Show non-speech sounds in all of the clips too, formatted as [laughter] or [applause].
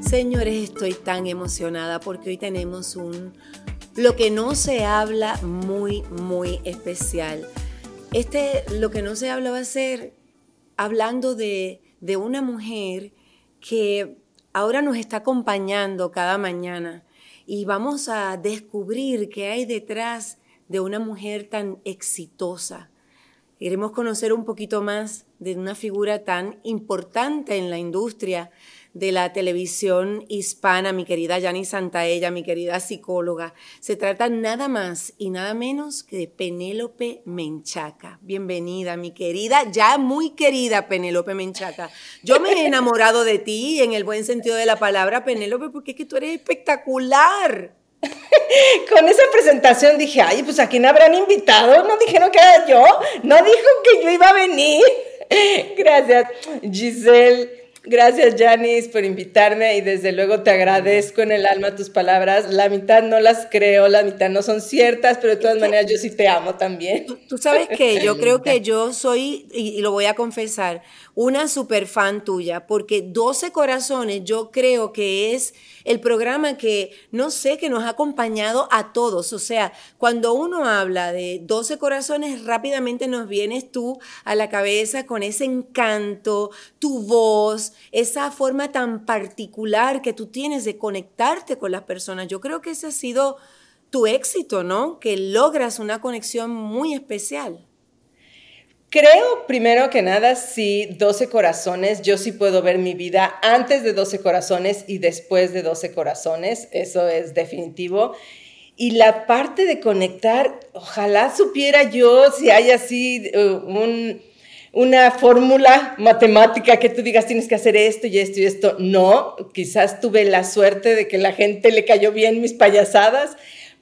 Señores, estoy tan emocionada porque hoy tenemos un lo que no se habla muy, muy especial. Este, lo que no se habla va a ser hablando de, de una mujer que ahora nos está acompañando cada mañana y vamos a descubrir qué hay detrás de una mujer tan exitosa. Queremos conocer un poquito más de una figura tan importante en la industria de la televisión hispana, mi querida Yani Santaella, mi querida psicóloga. Se trata nada más y nada menos que de Penélope Menchaca. Bienvenida, mi querida, ya muy querida Penélope Menchaca. Yo me he enamorado de ti en el buen sentido de la palabra, Penélope, porque es que tú eres espectacular. [laughs] Con esa presentación dije, ay, pues a quién habrán invitado, no dijeron que era yo, no dijo que yo iba a venir. [laughs] Gracias, Giselle. Gracias, Janice, por invitarme y desde luego te agradezco en el alma tus palabras. La mitad no las creo, la mitad no son ciertas, pero de todas maneras yo sí te amo también. Tú, sabes que yo creo que [laughs] yo soy, y, lo voy a confesar, una super fan tuya, porque 12 Corazones yo creo que es el programa que, no sé, que nos ha acompañado a todos. O sea, cuando uno habla de 12 Corazones, rápidamente nos vienes tú a la cabeza con ese encanto, tu voz, esa forma tan particular que tú tienes de conectarte con las personas. Yo creo que ese ha sido tu éxito, ¿no? Que logras una conexión muy especial. Creo, primero que nada, sí, 12 corazones, yo sí puedo ver mi vida antes de 12 corazones y después de 12 corazones, eso es definitivo. Y la parte de conectar, ojalá supiera yo si hay así uh, una fórmula matemática que tú digas tienes que hacer esto y esto y esto. No, quizás tuve la suerte de que la gente le cayó bien mis payasadas,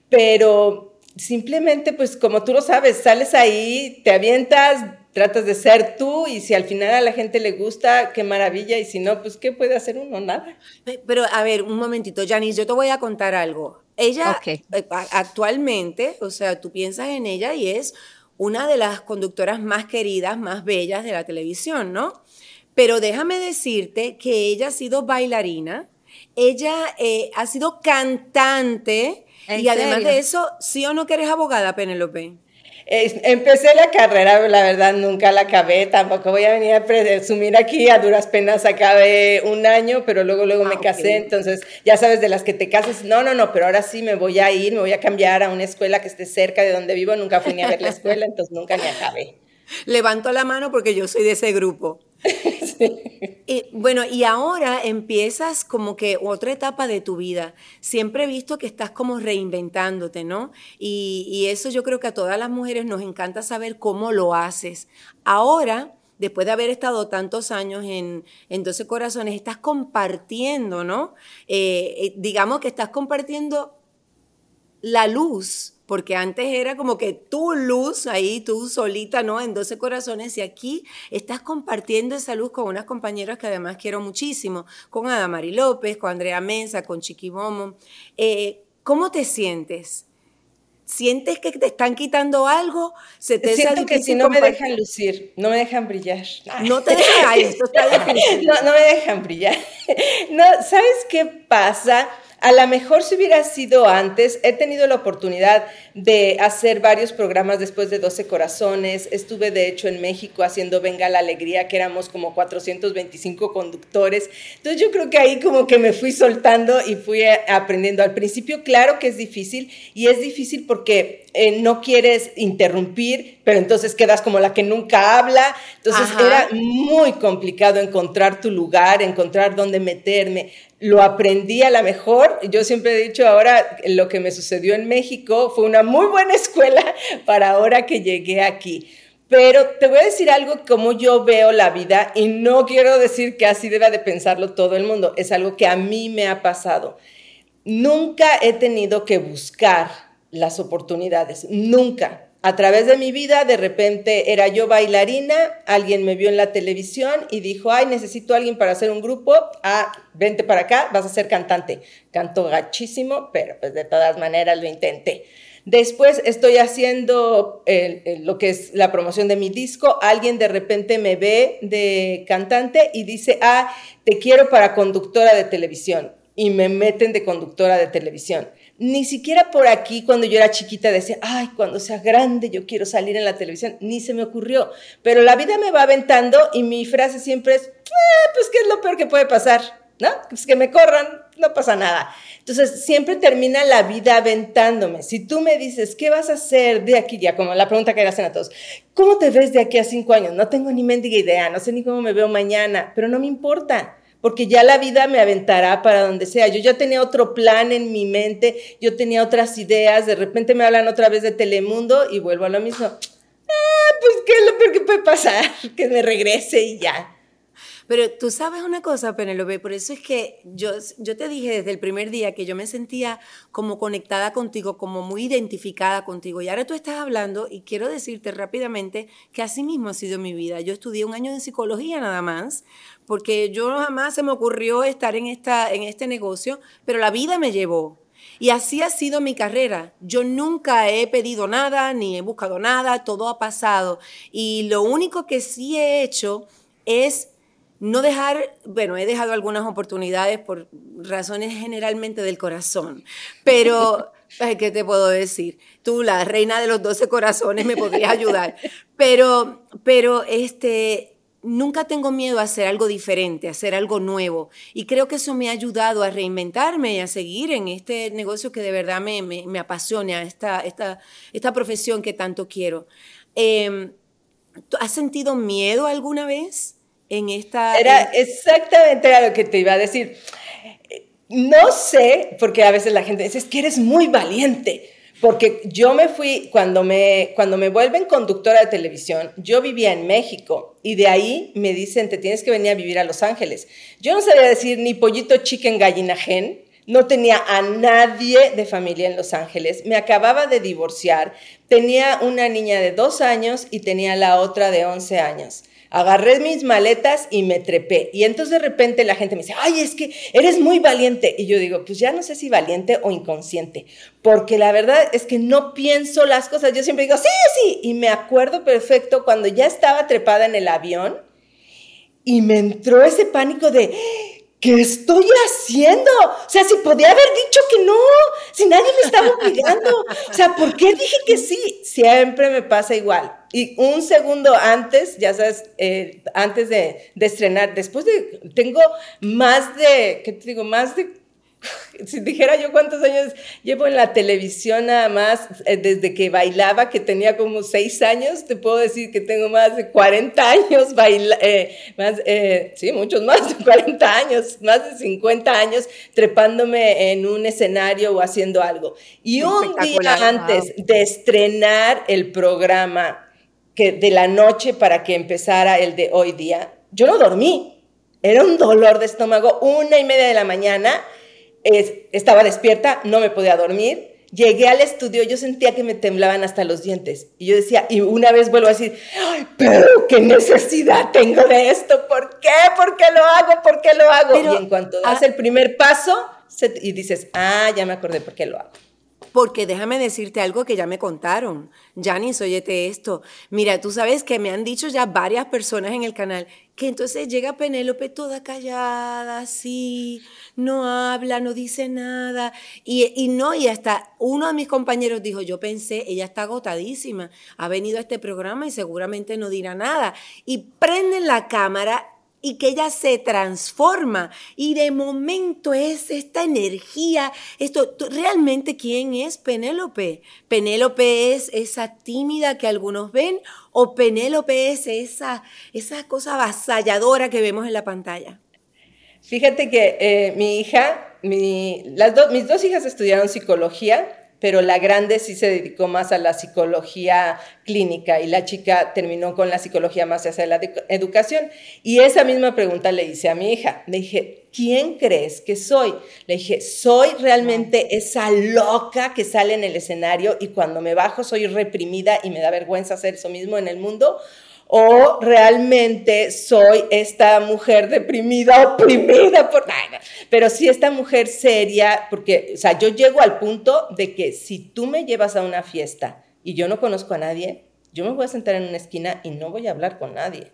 pero simplemente, pues como tú lo sabes, sales ahí, te avientas, tratas de ser tú y si al final a la gente le gusta, qué maravilla, y si no, pues ¿qué puede hacer uno? Nada. Pero a ver, un momentito, Janice, yo te voy a contar algo. Ella eh, actualmente, o sea, tú piensas en ella y es una de las conductoras más queridas, más bellas de la televisión, ¿no? Pero déjame decirte que ella ha sido bailarina, ella eh, ha sido cantante y además de eso, ¿sí o no que eres abogada, Penélope? empecé la carrera, la verdad nunca la acabé, tampoco voy a venir a presumir aquí, a duras penas acabé un año, pero luego luego me ah, casé, entonces ya sabes de las que te casas, no, no, no, pero ahora sí me voy a ir, me voy a cambiar a una escuela que esté cerca de donde vivo, nunca fui ni a ver la escuela, entonces nunca ni acabé. [laughs] Levanto la mano porque yo soy de ese grupo. [laughs] Bueno, y ahora empiezas como que otra etapa de tu vida. Siempre he visto que estás como reinventándote, ¿no? Y, eso yo creo que a todas las mujeres nos encanta saber cómo lo haces. Ahora, después de haber estado tantos años en, en 12 Corazones, estás compartiendo, ¿no? Eh, eh, digamos que estás compartiendo la luz porque antes era como que tu luz ahí, tú solita, ¿no? En 12 corazones, y aquí estás compartiendo esa luz con unas compañeras que además quiero muchísimo, con Adamari López, con Andrea Mensa, con Chiqui Momo. Eh, ¿Cómo te sientes? ¿Sientes que te están quitando algo? ¿Se te Siento que si no me dejan lucir, no me dejan brillar. No te dejan, esto está [laughs] difícil. No, no me dejan brillar. [laughs] No, ¿sabes qué pasa? A lo mejor si hubiera sido antes, he tenido la oportunidad de hacer varios programas después de 12 Corazones. Estuve de hecho en México haciendo Venga la Alegría, que éramos como 425 conductores. Entonces yo creo que ahí como que me fui soltando y fui aprendiendo. Al principio, claro que es difícil y es difícil porque eh, no quieres interrumpir, pero entonces quedas como la que nunca habla. Entonces era muy complicado encontrar tu lugar, encontrar dónde meterme lo aprendí a la mejor. Yo siempre he dicho ahora, lo que me sucedió en México fue una muy buena [laughs] escuela para ahora que llegué aquí. Pero te voy a decir algo como yo veo la vida y no quiero decir que así deba de pensarlo todo el mundo. Es algo que a mí me ha pasado. Nunca he tenido que buscar las oportunidades, nunca a través de mi vida, de repente era yo bailarina, alguien me vio en la televisión y dijo, ay, necesito a alguien para hacer un grupo, ah, vente para acá, vas a ser cantante. Canto gachísimo, pero pues de todas maneras lo intenté. Después estoy haciendo lo que es la promoción de mi disco. Alguien de repente me ve de cantante y dice, ah, te quiero para conductora de televisión. Y me meten de conductora de televisión. Ni siquiera por aquí, cuando yo era chiquita, decía, ay, cuando sea grande yo quiero salir en la televisión. Ni se me ocurrió. Pero la vida me va aventando y mi frase siempre es, eh, pues, ¿qué es lo peor que puede pasar? ¿No? Pues que me corran, no pasa nada. Entonces, siempre termina la vida aventándome. Si tú me dices, ¿qué vas a hacer de aquí ya? Como la pregunta que hacen a todos, ¿cómo te ves de aquí a cinco años? No tengo ni mendiga idea, no sé ni cómo me veo mañana, pero no me importa porque ya la vida me aventará para donde sea. Yo ya tenía otro plan en mi mente, yo tenía otras ideas, de repente me hablan otra vez de Telemundo y vuelvo a lo mismo. Ah, pues, ¿qué es lo peor que puede pasar? [laughs] Que me regrese y ya. Pero tú sabes una cosa, Penelope, por eso es que yo, yo te dije desde el primer día que yo me sentía como conectada contigo, como muy identificada contigo. Y ahora tú estás hablando y quiero decirte rápidamente que así mismo ha sido mi vida. Yo estudié un año de psicología nada más, porque yo jamás se me ocurrió estar en, esta, en este negocio, pero la vida me llevó. Y así ha sido mi carrera. Yo nunca he pedido nada, ni he buscado nada, todo ha pasado. Y lo único que sí he hecho es no dejar, bueno, he dejado algunas oportunidades por razones generalmente del corazón, pero, [laughs] ¿qué te puedo decir? Tú, la reina de los doce corazones, me podrías ayudar, [laughs] pero, pero este, nunca tengo miedo a hacer algo diferente, a hacer algo nuevo. Y creo que eso me ha ayudado a reinventarme y a seguir en este negocio que de verdad me, me, apasiona, esta, esta, esta profesión que tanto quiero. Eh, ¿Has sentido miedo alguna vez? en esta... Era exactamente lo que te iba a decir. No sé, porque a veces la gente dice, es que eres muy valiente. Porque yo me fui, cuando me, cuando me vuelven conductora de televisión, yo vivía en México y de ahí me dicen, te tienes que venir a vivir a Los Ángeles. Yo no sabía decir ni pollito chicken gallina gen, no tenía a nadie de familia en Los Ángeles, me acababa de divorciar, tenía una niña de dos años y tenía la otra de 11 años agarré mis maletas y me trepé. Y entonces de repente la gente me dice, ay, es que eres muy valiente. Y yo digo, pues ya no sé si valiente o inconsciente, porque la verdad es que no pienso las cosas. Yo siempre digo, sí, sí. Y me acuerdo perfecto cuando ya estaba trepada en el avión y me entró ese pánico de... ¿Qué estoy haciendo? O sea, si podía haber dicho que no, si nadie me estaba obligando. O sea, ¿por qué dije que sí? Siempre me pasa igual y un segundo antes, ya sabes, eh, antes de, de, estrenar, después de, tengo más de, ¿qué te digo? Más de, [laughs] si dijera yo cuántos años llevo en la televisión nada más, eh, desde que bailaba, que tenía como seis años, te puedo decir que tengo más de 40 años, baila, eh, más, sí, muchos más de 40 años, más de 50 años trepándome en un escenario o haciendo algo. Y un día antes de estrenar el programa, que de la noche para que empezara el de hoy día, yo no dormí. Era un dolor de estómago, una y media de la mañana, estaba despierta, no me podía dormir. Llegué al estudio, yo sentía que me temblaban hasta los dientes. Y yo decía, y una vez vuelvo a decir, Ay, pero qué necesidad tengo de esto, ¿por qué? ¿Por qué lo hago? ¿Por qué lo hago? y en cuanto das el primer paso y dices, ah, ya me acordé por qué lo hago. Porque déjame decirte algo que ya me contaron. Janice, óyete esto. Mira, tú sabes que me han dicho ya varias personas en el canal que entonces llega Penélope toda callada, así, no habla, no dice nada. Y, y no, y hasta uno de mis compañeros dijo, yo pensé, ella está agotadísima, ha venido a este programa y seguramente no dirá nada. Y prenden la cámara y que ella se transforma y de momento es esta energía, esto, ¿realmente quién es Penélope? Penélope es esa tímida que algunos ven o Penélope es esa, esa cosa avasalladora que vemos en la pantalla. Fíjate que eh, mi hija, las mis dos hijas estudiaron psicología pero la grande sí se dedicó más a la psicología clínica y la chica terminó con la psicología más hacia la educación. Y esa misma pregunta le hice a mi hija. Le dije, ¿quién crees que soy? Le dije, soy realmente esa loca que sale en el escenario y cuando me bajo soy reprimida y me da vergüenza hacer eso mismo en el mundo o realmente soy esta mujer deprimida, oprimida por... pero sí esta mujer seria, porque, o sea, yo llego al punto de que si tú me llevas a una fiesta y yo no conozco a nadie, yo me voy a sentar en una esquina y no voy a hablar con nadie.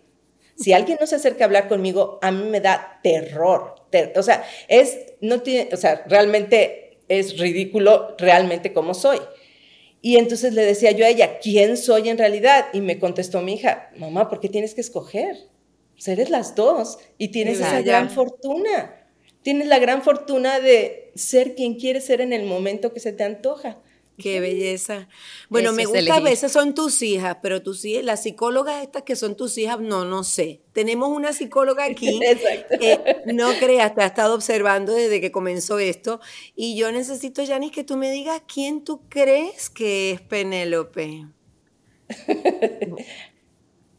Si alguien no se acerca a hablar conmigo, a mí me da terror. o sea, es, no tiene, o sea, realmente es ridículo realmente como soy. Y entonces le decía yo a ella, ¿quién soy en realidad? Y me contestó mi hija, mamá, ¿por qué tienes que escoger? Pues eres las dos y tienes esa gran fortuna. Tienes la gran fortuna de ser quien quieres ser en el momento que se te antoja. Qué belleza. Bueno, me gusta a veces son tus hijas, pero tus hijas, las psicólogas estas que son tus hijas, no, no sé. Tenemos una psicóloga aquí [laughs] que no creas, te ha estado observando desde que comenzó esto. Y yo necesito, Yanis, que tú me digas quién tú crees que es Penélope. [laughs]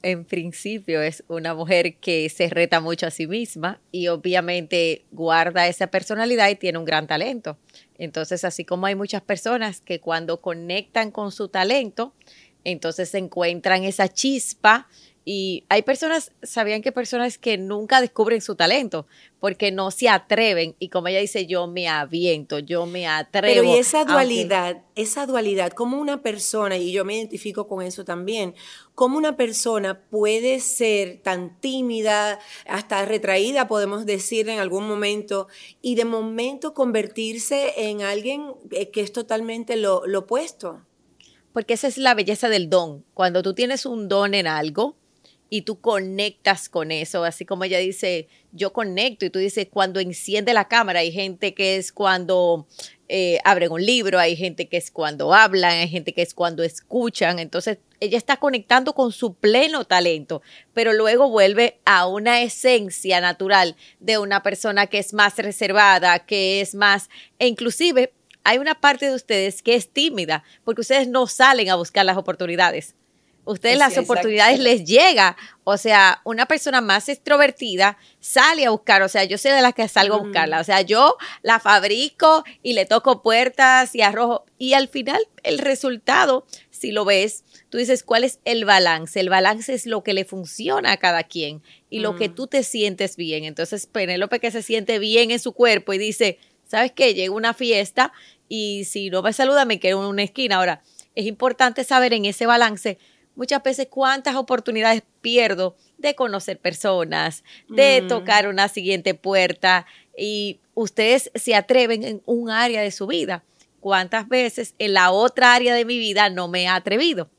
en principio es una mujer que se reta mucho a sí misma y obviamente guarda esa personalidad y tiene un gran talento. Entonces, así como hay muchas personas que cuando conectan con su talento, entonces encuentran esa chispa y hay personas, sabían que personas que nunca descubren su talento porque no se atreven y como ella dice, yo me aviento, yo me atrevo. Pero y esa dualidad, esa dualidad, como una persona, y yo me identifico con eso también, como una persona puede ser tan tímida, hasta retraída, podemos decir en algún momento, y de momento convertirse en alguien eh, que es totalmente lo, lo opuesto. Porque esa es la belleza del don. Cuando tú tienes un don en algo, y tú conectas con eso, así como ella dice, yo conecto y tú dices, cuando enciende la cámara, hay gente que es cuando eh, abren un libro, hay gente que es cuando hablan, hay gente que es cuando escuchan, entonces ella está conectando con su pleno talento, pero luego vuelve a una esencia natural de una persona que es más reservada, que es más, e inclusive hay una parte de ustedes que es tímida, porque ustedes no salen a buscar las oportunidades ustedes las oportunidades les llega. O sea, una persona más extrovertida sale a buscar, o sea, yo sé de las que salgo a buscarla, o sea, yo la fabrico y le toco puertas y arrojo. Y al final, el resultado, si lo ves, tú dices, ¿cuál es el balance? El balance es lo que le funciona a cada quien y lo que tú te sientes bien. Entonces, Penélope que se siente bien en su cuerpo y dice, ¿sabes qué? Llega una fiesta y si no me saluda, me quedo en una esquina. Ahora, es importante saber en ese balance muchas veces cuántas oportunidades pierdo de conocer personas, de mm. tocar una siguiente puerta y ustedes se atreven en un área de su vida. ¿Cuántas veces en la otra área de mi vida no me he atrevido?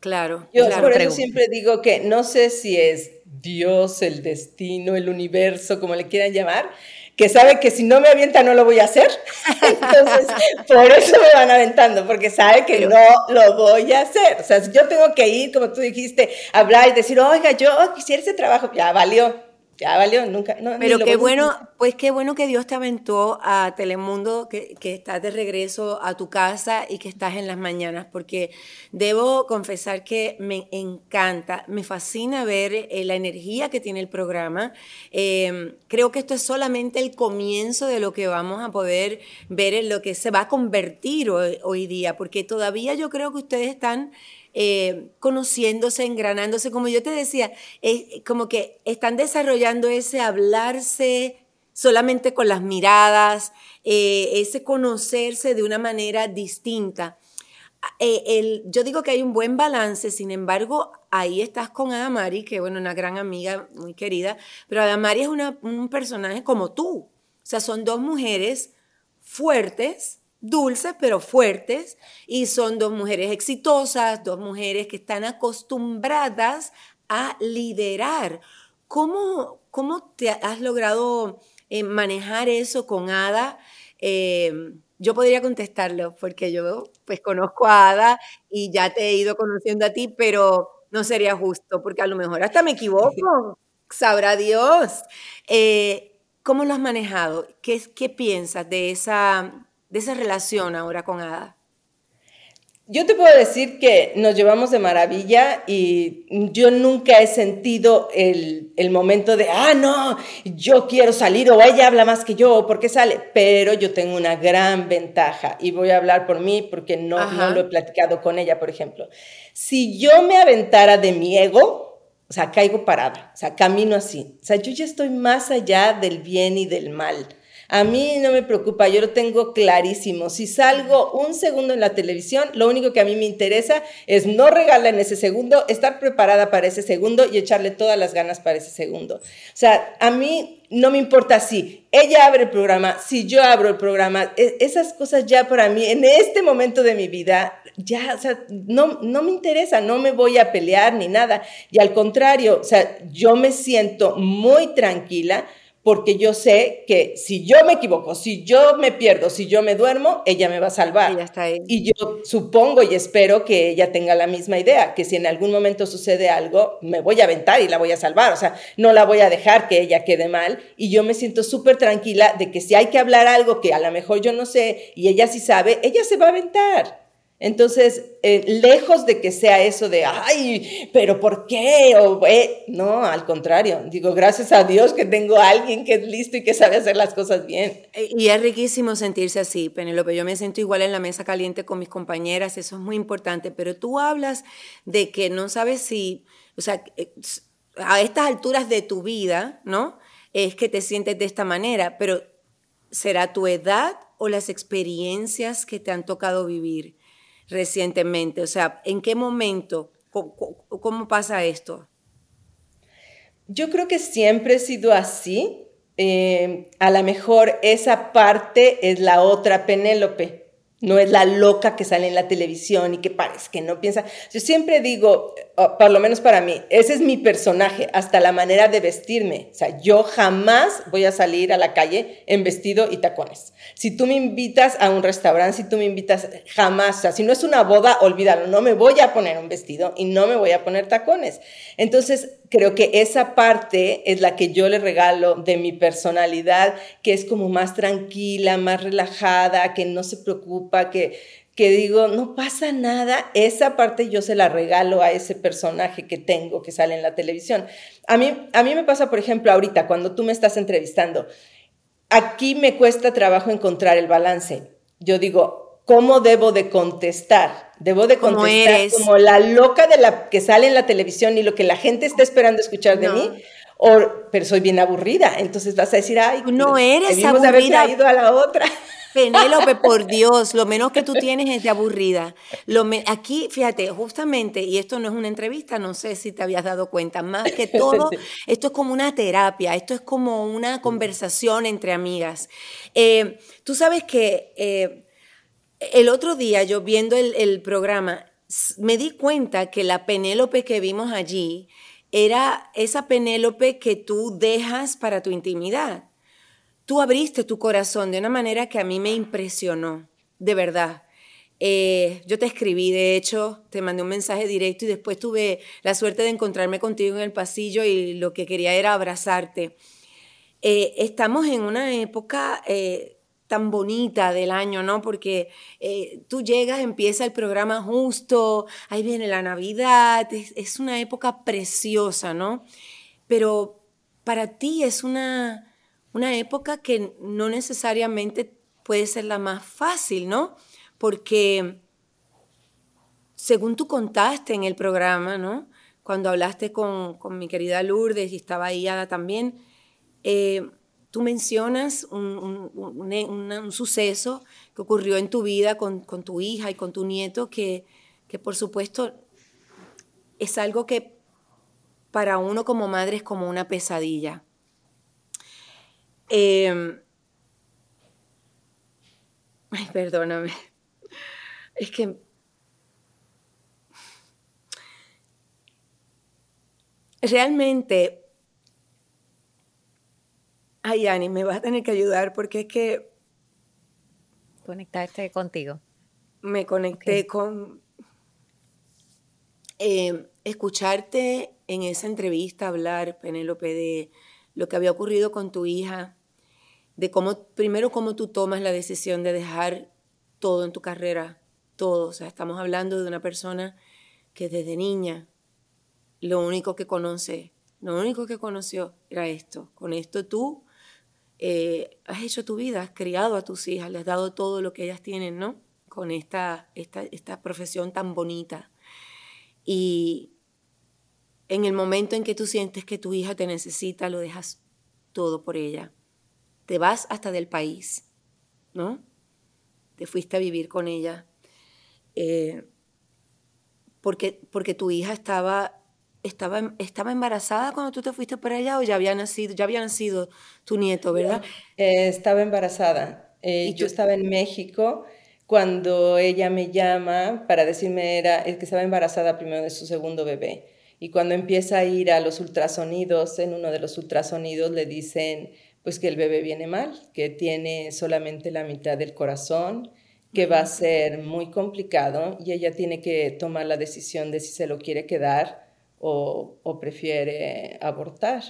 Claro. Yo claro, por eso siempre digo que no sé si es Dios, el destino, el universo, como le quieran llamar, que sabe que si no me avienta no lo voy a hacer. [laughs] Entonces, por eso me van aventando, porque sabe que no lo voy a hacer. O sea, si yo tengo que ir, como tú dijiste, hablar y decir, oiga, yo quisiera ese trabajo, ya valió ya valió, nunca. No, Pero qué bueno, pues qué bueno que Dios te aventó a Telemundo, que, que, estás de regreso a tu casa y que estás en las mañanas, porque debo confesar que me encanta, me fascina ver eh, la energía que tiene el programa. Em, creo que esto es solamente el comienzo de lo que vamos a poder ver en lo que se va a convertir hoy, hoy día, porque todavía yo creo que ustedes están eh, conociéndose, engranándose, como yo te decía, es como que están desarrollando ese hablarse solamente con las miradas, eh, ese conocerse de una manera distinta. Eh, el, yo digo que hay un buen balance, sin embargo, ahí estás con Adamari, que bueno, una gran amiga, muy querida, pero Adamari es un personaje como tú. O sea, son dos mujeres fuertes, dulces pero fuertes y son dos mujeres exitosas, dos mujeres que están acostumbradas a liderar. ¿Cómo, cómo te has logrado eh, manejar eso con Ada? Em, yo podría contestarlo porque yo pues conozco a Ada y ya te he ido conociendo a ti, pero no sería justo porque a lo mejor hasta me equivoco, [laughs] sabrá Dios. Eh, ¿Cómo lo has manejado? ¿Qué, ¿Qué piensas de esa de esa relación ahora con Ada? Yo te puedo decir que nos llevamos de maravilla y yo nunca he sentido el, momento de, ah, no, yo quiero salir o ella habla más que yo, ¿por qué sale? Pero yo tengo una gran ventaja y voy a hablar por mí porque no, no lo he platicado con ella, por ejemplo. Si yo me aventara de mi ego, o sea, caigo parada, o sea, camino así. O sea, yo ya estoy más allá del bien y del mal. A mí no me preocupa, yo lo tengo clarísimo. Si salgo un segundo en la televisión, lo único que a mí me interesa es no regalar en ese segundo, estar preparada para ese segundo y echarle todas las ganas para ese segundo. O sea, a mí no me importa si ella abre el programa, si yo abro el programa, e, esas cosas ya para mí, en este momento de mi vida, ya, o sea, no, no me interesa, no me voy a pelear ni nada. Y al contrario, o sea, yo me siento muy tranquila porque yo sé que si yo me equivoco, si yo me pierdo, si yo me duermo, ella me va a salvar. está ahí. Y yo supongo y espero que ella tenga la misma idea, que si en algún momento sucede algo, me voy a aventar y la voy a salvar, o sea, no la voy a dejar que ella quede mal. Y yo me siento súper tranquila de que si hay que hablar algo que a lo mejor yo no sé y ella sí sabe, ella se va a aventar. Entonces, eh, lejos de que sea eso de, ay, pero ¿por qué? O, eh, no, al contrario, digo, gracias a Dios que tengo a alguien que es listo y que sabe hacer las cosas bien. Eh, y es riquísimo sentirse así, Penelope. Yo me siento igual en la mesa caliente con mis compañeras, eso es muy importante, pero tú hablas de que no sabes si, o sea, a estas alturas de tu vida, ¿no? Es que te sientes de esta manera, pero ¿será tu edad o las experiencias que te han tocado vivir? Recientemente? O sea, ¿en qué momento? ¿Cómo, pasa esto? Yo creo que siempre he sido así. Eh, a lo mejor esa parte es la otra Penélope no es la loca que sale en la televisión y que parece que no piensa. Yo siempre digo, por lo menos para mí, ese es mi personaje, hasta la manera de vestirme. O sea, yo jamás voy a salir a la calle en vestido y tacones. Si tú me invitas a un restaurante, si tú me invitas, jamás, o sea, si no es una boda, olvídalo, no me voy a poner un vestido y no me voy a poner tacones. Entonces, creo que esa parte es la que yo le regalo de mi personalidad, que es como más tranquila, más relajada, que no se preocupa, que, que digo, no pasa nada, esa parte yo se la regalo a ese personaje que tengo que sale en la televisión. A mí, a mí me pasa, por ejemplo, ahorita, cuando tú me estás entrevistando, aquí me cuesta trabajo encontrar el balance. Yo digo, ¿cómo debo de contestar? Debo de contestar como la loca de la que sale en la televisión y lo que la gente está esperando escuchar de mí. O, pero soy bien aburrida, entonces vas a decir, ay, no eres aburrida. de haber traído a la otra. Penélope, por Dios, lo menos que tú tienes es de aburrida. Lo aquí, fíjate, justamente, y esto no es una entrevista, no sé si te habías dado cuenta, más que todo, [laughs] esto es como una terapia, esto es como una conversación entre amigas. Eh, tú sabes que eh, el otro día, yo viendo el, programa, me di cuenta que la Penélope que vimos allí era esa Penélope que tú dejas para tu intimidad. Tú abriste tu corazón de una manera que a mí me impresionó, de verdad. Eh, yo te escribí, de hecho, te mandé un mensaje directo y después tuve la suerte de encontrarme contigo en el pasillo y lo que quería era abrazarte. Eh, estamos en una época eh, tan bonita del año, ¿no? Porque eh, tú llegas, empieza el programa justo, ahí viene la Navidad, es, una época preciosa, ¿no? Pero para ti es una, una época que no necesariamente puede ser la más fácil, ¿no? Porque según tú contaste en el programa, ¿no? Cuando hablaste con, mi querida Lourdes y estaba ahí Ada también, eh, Tú mencionas un, suceso que ocurrió en tu vida con, tu hija y con tu nieto que, que, por supuesto es algo que para uno como madre es como una pesadilla. Em, ay, perdóname. Es que realmente Ay, Ani, me vas a tener que ayudar porque es que... Conectaste contigo. Me conecté con... Eh, escucharte en esa entrevista hablar, Penélope, de lo que había ocurrido con tu hija, de cómo, primero, cómo tú tomas la decisión de dejar todo en tu carrera, todo. O sea, estamos hablando de una persona que desde niña lo único que conoce, lo único que conoció era esto. Con esto tú eh, has hecho tu vida, has criado a tus hijas, les has dado todo lo que ellas tienen, ¿no? Con esta, esta, esta profesión tan bonita. Y en el momento en que tú sientes que tu hija te necesita, lo dejas todo por ella. te vas hasta del país, ¿no? Te fuiste a vivir con ella. Eh, porque, porque tu hija estaba, estaba, estaba embarazada cuando tú te fuiste para allá o ya había nacido, ya había nacido tu nieto, ¿verdad? Eh, estaba embarazada. Eh, ¿Y yo estaba en México cuando ella me llama para decirme era el que estaba embarazada primero de su segundo bebé. Y cuando empieza a ir a los ultrasonidos, en uno de los ultrasonidos le dicen pues que el bebé viene mal, que tiene solamente la mitad del corazón, que va a ser muy complicado y ella tiene que tomar la decisión de si se lo quiere quedar o, prefiere abortar.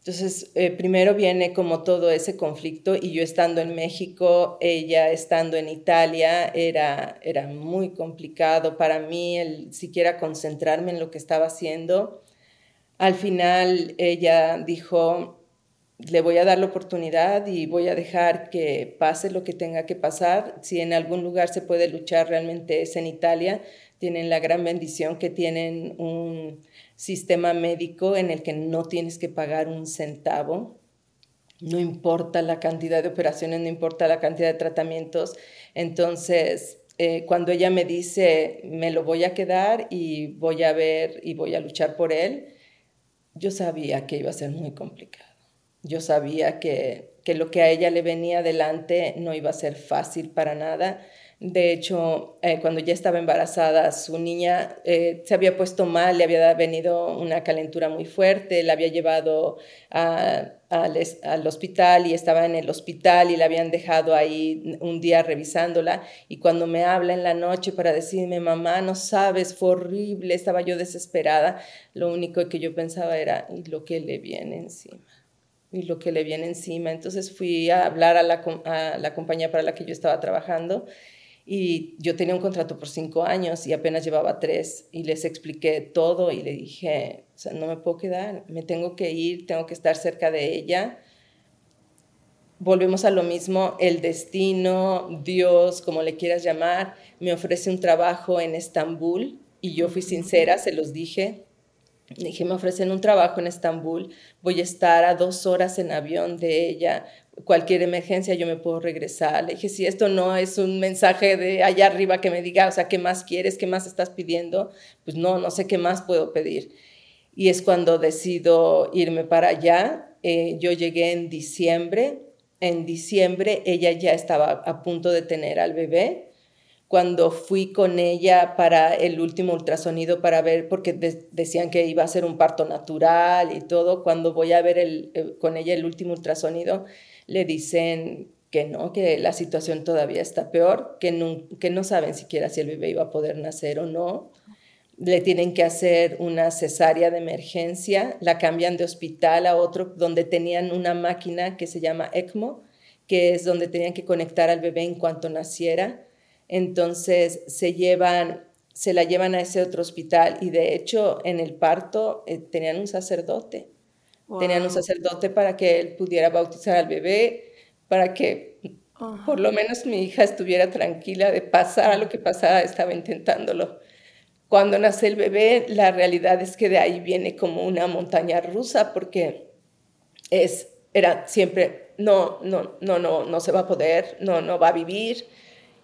Entonces, eh, primero viene como todo ese conflicto y yo estando en México, ella estando en Italia, era, era muy complicado para mí el siquiera concentrarme en lo que estaba haciendo. Al final ella dijo, le voy a dar la oportunidad y voy a dejar que pase lo que tenga que pasar. Si en algún lugar se puede luchar, realmente es en Italia. Tienen la gran bendición que tienen un sistema médico en el que no tienes que pagar un centavo. No importa la cantidad de operaciones, no importa la cantidad de tratamientos. Entonces, eh, cuando ella me dice, me lo voy a quedar y voy a ver y voy a luchar por él, yo sabía que iba a ser muy complicado. Yo sabía que, que lo que a ella le venía adelante no iba a ser fácil para nada. De hecho, eh, cuando ya estaba embarazada, su niña eh, se había puesto mal, le había venido una calentura muy fuerte, la había llevado al hospital y estaba en el hospital y la habían dejado ahí un día revisándola. Y cuando me habla en la noche para decirme, mamá, no sabes, fue horrible, estaba yo desesperada, lo único que yo pensaba era, ¿y lo que le viene encima? y lo que le viene encima. Entonces fui a hablar a la, a la, compañía para la que yo estaba trabajando y yo tenía un contrato por cinco años y apenas llevaba tres y les expliqué todo y le dije, o sea, no me puedo quedar, me tengo que ir, tengo que estar cerca de ella. Volvemos a lo mismo, el destino, Dios, como le quieras llamar, me ofrece un trabajo en Estambul y yo fui sincera, se los dije, Dije, me ofrecen un trabajo en Estambul, voy a estar a dos horas en avión de ella, cualquier emergencia yo me puedo regresar. Le dije, si esto no es un mensaje de allá arriba que me diga, o sea, ¿qué más quieres? ¿Qué más estás pidiendo? Pues no, no sé qué más puedo pedir. Y es cuando decido irme para allá. Eh, yo llegué en diciembre. En diciembre ella ya estaba a punto de tener al bebé cuando fui con ella para el último ultrasonido para ver, porque decían que iba a ser un parto natural y todo, cuando voy a ver el, eh, con ella el último ultrasonido, le dicen que no, que la situación todavía está peor, que no, saben siquiera si el bebé iba a poder nacer o no. Le tienen que hacer una cesárea de emergencia, la cambian de hospital a otro donde tenían una máquina que se llama ECMO, que es donde tenían que conectar al bebé en cuanto naciera entonces se llevan, se la llevan a ese otro hospital y de hecho en el parto eh, tenían un sacerdote. Tenían un sacerdote para que él pudiera bautizar al bebé, para que por lo menos mi hija estuviera tranquila de pasar a lo que pasara, estaba intentándolo. Cuando nace el bebé, la realidad es que de ahí viene como una montaña rusa porque es, era siempre, no, no, no, no, no se va a poder, no, no va a vivir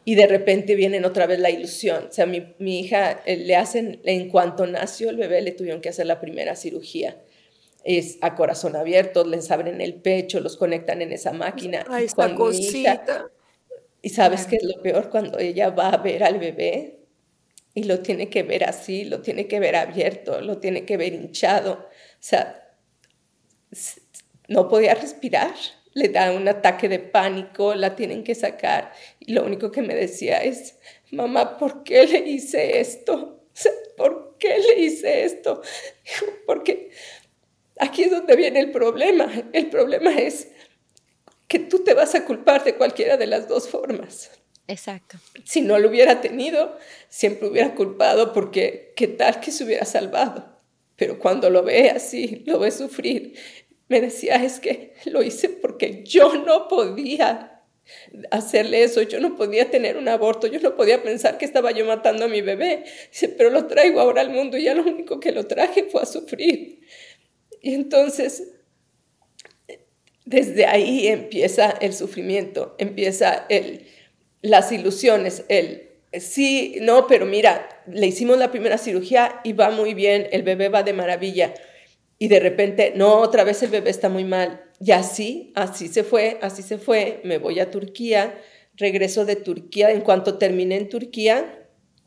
y de repente viene otra vez la ilusión. O sea, mi, mi hija eh, le hacen, en cuanto nació el bebé, le tuvieron que hacer la primera cirugía. Es a corazón abierto, les abren el pecho, los conectan en esa máquina. Ay, esta cosita. y sabes qué es lo peor cuando ella va a ver al bebé y lo tiene que ver así, lo tiene que ver abierto, lo tiene que ver hinchado. O sea, no podía respirar le da un ataque de pánico, la tienen que sacar. Y lo único que me decía es, mamá, ¿por qué le hice esto? ¿Por qué le hice esto? [laughs] Porque aquí es donde viene el problema. El problema es que tú te vas a culpar de cualquiera de las dos formas. Exacto. Si no lo hubiera tenido, siempre hubiera culpado porque qué tal que se hubiera salvado. Pero cuando lo ve así, lo ve sufrir, me decía, es que lo hice porque yo no podía hacerle eso, yo no podía tener un aborto, yo no podía pensar que estaba yo matando a mi bebé, pero lo traigo ahora al mundo y ya lo único que lo traje fue a sufrir. Y entonces, desde ahí empieza el sufrimiento, empieza el, las ilusiones, el sí, no, pero mira, le hicimos la primera cirugía y va muy bien, el bebé va de maravilla. Y de repente, no, otra vez el bebé está muy mal. Y así, así se fue, así se fue. Me voy a Turquía, regreso de Turquía. En cuanto terminé en Turquía,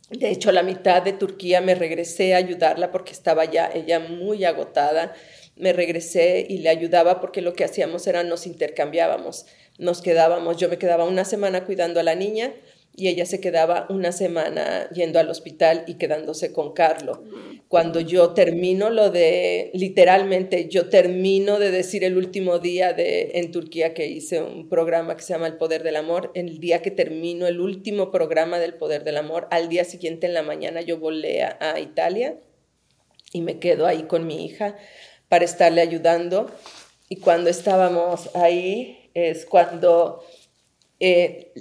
de hecho, la mitad de Turquía me regresé a ayudarla porque estaba ya ella muy agotada. Me regresé y le ayudaba porque lo que hacíamos era nos intercambiábamos. Nos quedábamos, yo me quedaba una semana cuidando a la niña y ella se quedaba una semana yendo al hospital y quedándose con Carlo. Cuando yo termino lo de, literalmente, yo termino de decir el último día de, en Turquía que hice un programa que se llama El Poder del Amor, el día que termino el último programa del Poder del Amor, al día siguiente en la mañana yo volé a, Italia y me quedo ahí con mi hija para estarle ayudando. Y cuando estábamos ahí es cuando... Eh,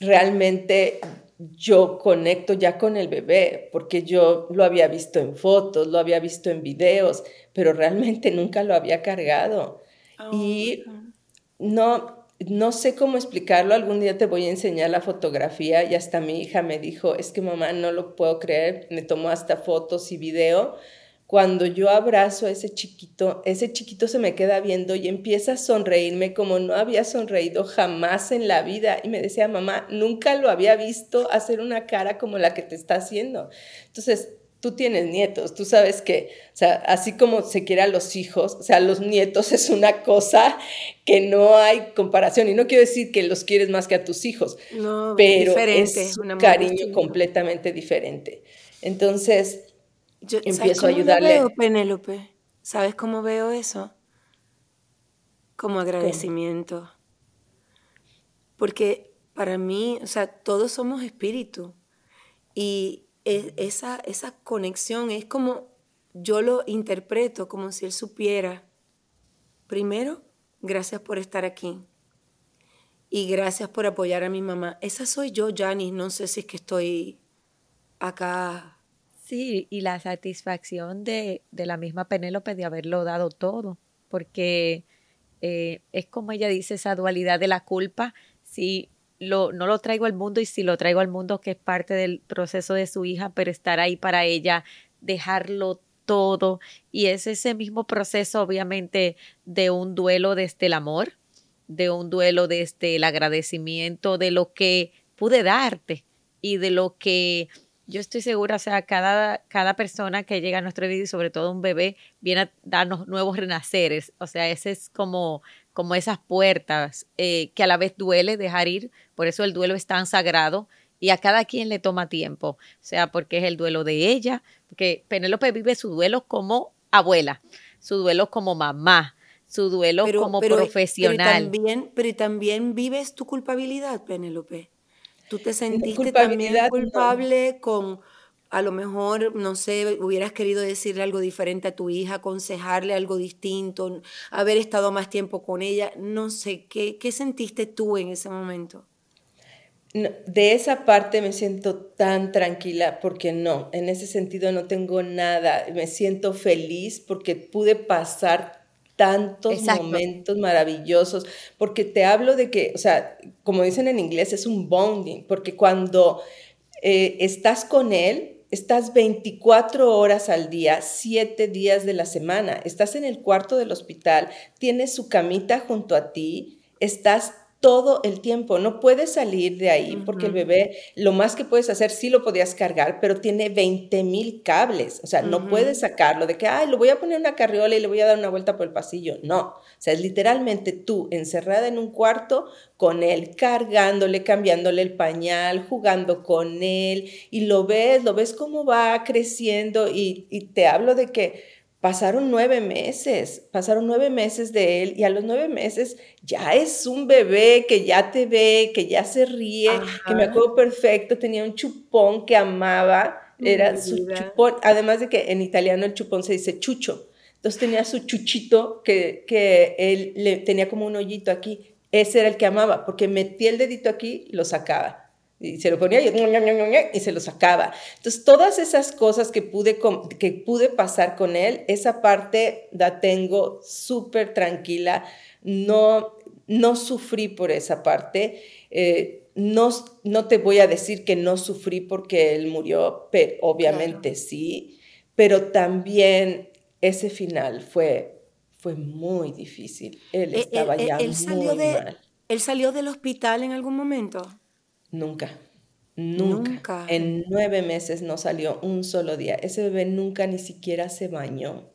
realmente yo conecto ya con el bebé, porque yo lo había visto en fotos, lo había visto en videos, pero realmente nunca lo había cargado. Oh, y no, no sé cómo explicarlo, algún día te voy a enseñar la fotografía y hasta mi hija me dijo, es que mamá no lo puedo creer, me tomó hasta fotos y video cuando yo abrazo a ese chiquito, ese chiquito se me queda viendo y empieza a sonreírme como no había sonreído jamás en la vida. Y me decía, mamá, nunca lo había visto hacer una cara como la que te está haciendo. Entonces, tú tienes nietos, tú sabes que, o sea, así como se quiere a los hijos, o sea, los nietos [laughs] es una cosa que no hay comparación. Y no quiero decir que los quieres más que a tus hijos, no, pero es un cariño completamente diferente. Entonces, yo, empiezo a ayudarle. Veo, Penélope? ¿Sabes cómo veo eso? Como agradecimiento. Porque para mí, o sea, todos somos espíritu. Y esa, esa conexión es como, yo lo interpreto como si él supiera, primero, gracias por estar aquí. Y gracias por apoyar a mi mamá. Esa soy yo, Janice. No sé si es que estoy acá Sí, y la satisfacción de, de la misma Penélope de haberlo dado todo, porque eh, es como ella dice, esa dualidad de la culpa, si lo, no lo traigo al mundo y si lo traigo al mundo, que es parte del proceso de su hija, pero estar ahí para ella, dejarlo todo, y es ese mismo proceso, obviamente, de un duelo desde el amor, de un duelo desde el agradecimiento de lo que pude darte y de lo que yo estoy segura, o sea, cada, cada persona que llega a nuestro vida y sobre todo un bebé viene a darnos nuevos renaceres. O sea, ese es como, como esas puertas eh, que a la vez duele dejar ir. Por eso el duelo es tan sagrado y a cada quien le toma tiempo. O sea, porque es el duelo de ella, porque Penélope vive su duelo como abuela, su duelo como mamá, su duelo como profesional. Pero también, pero también vives tu culpabilidad, Penélope. ¿Tú te sentiste también culpable con, a lo mejor, no sé, hubieras querido decirle algo diferente a tu hija, aconsejarle algo distinto, haber estado más tiempo con ella? No sé, ¿qué, qué sentiste tú en ese momento? de esa parte me siento tan tranquila porque no, en ese sentido no tengo nada, me siento feliz porque pude pasar tantos momentos maravillosos, porque te hablo de que, o sea, como dicen en inglés, es un bonding, porque cuando eh, estás con él, estás 24 horas al día, 7 días de la semana, estás en el cuarto del hospital, tienes su camita junto a ti, estás todo el tiempo. No puedes salir de ahí porque el bebé, lo más que puedes hacer, sí lo podías cargar, pero tiene 20 mil cables. O sea, no puedes sacarlo de que, ay, lo voy a poner en una carriola y le voy a dar una vuelta por el pasillo. No. O sea, es literalmente tú encerrada en un cuarto con él, cargándole, cambiándole el pañal, jugando con él y lo ves, lo ves cómo va creciendo y, y te hablo de que Pasaron nueve meses, pasaron nueve meses de él y a los nueve meses ya es un bebé que ya te ve, que ya se ríe, que me acuerdo perfecto, tenía un chupón que amaba, era su chupón, además de que en italiano el chupón se dice chucho, entonces tenía su chuchito que, que él le tenía como un hoyito aquí, ese era el que amaba, porque metía el dedito aquí, lo sacaba y se lo ponía y, se lo sacaba. Entonces, todas esas cosas que pude, que pude pasar con él, esa parte la tengo súper tranquila, no, no sufrí por esa parte. Eh, no, no te voy a decir que no sufrí porque él murió, pero obviamente sí, pero también ese final fue, fue muy difícil. Él eh, estaba eh, ya muy mal. ¿Él salió del hospital en algún momento? Nunca. Nunca. En nueve meses no salió un solo día. Ese bebé nunca ni siquiera se bañó.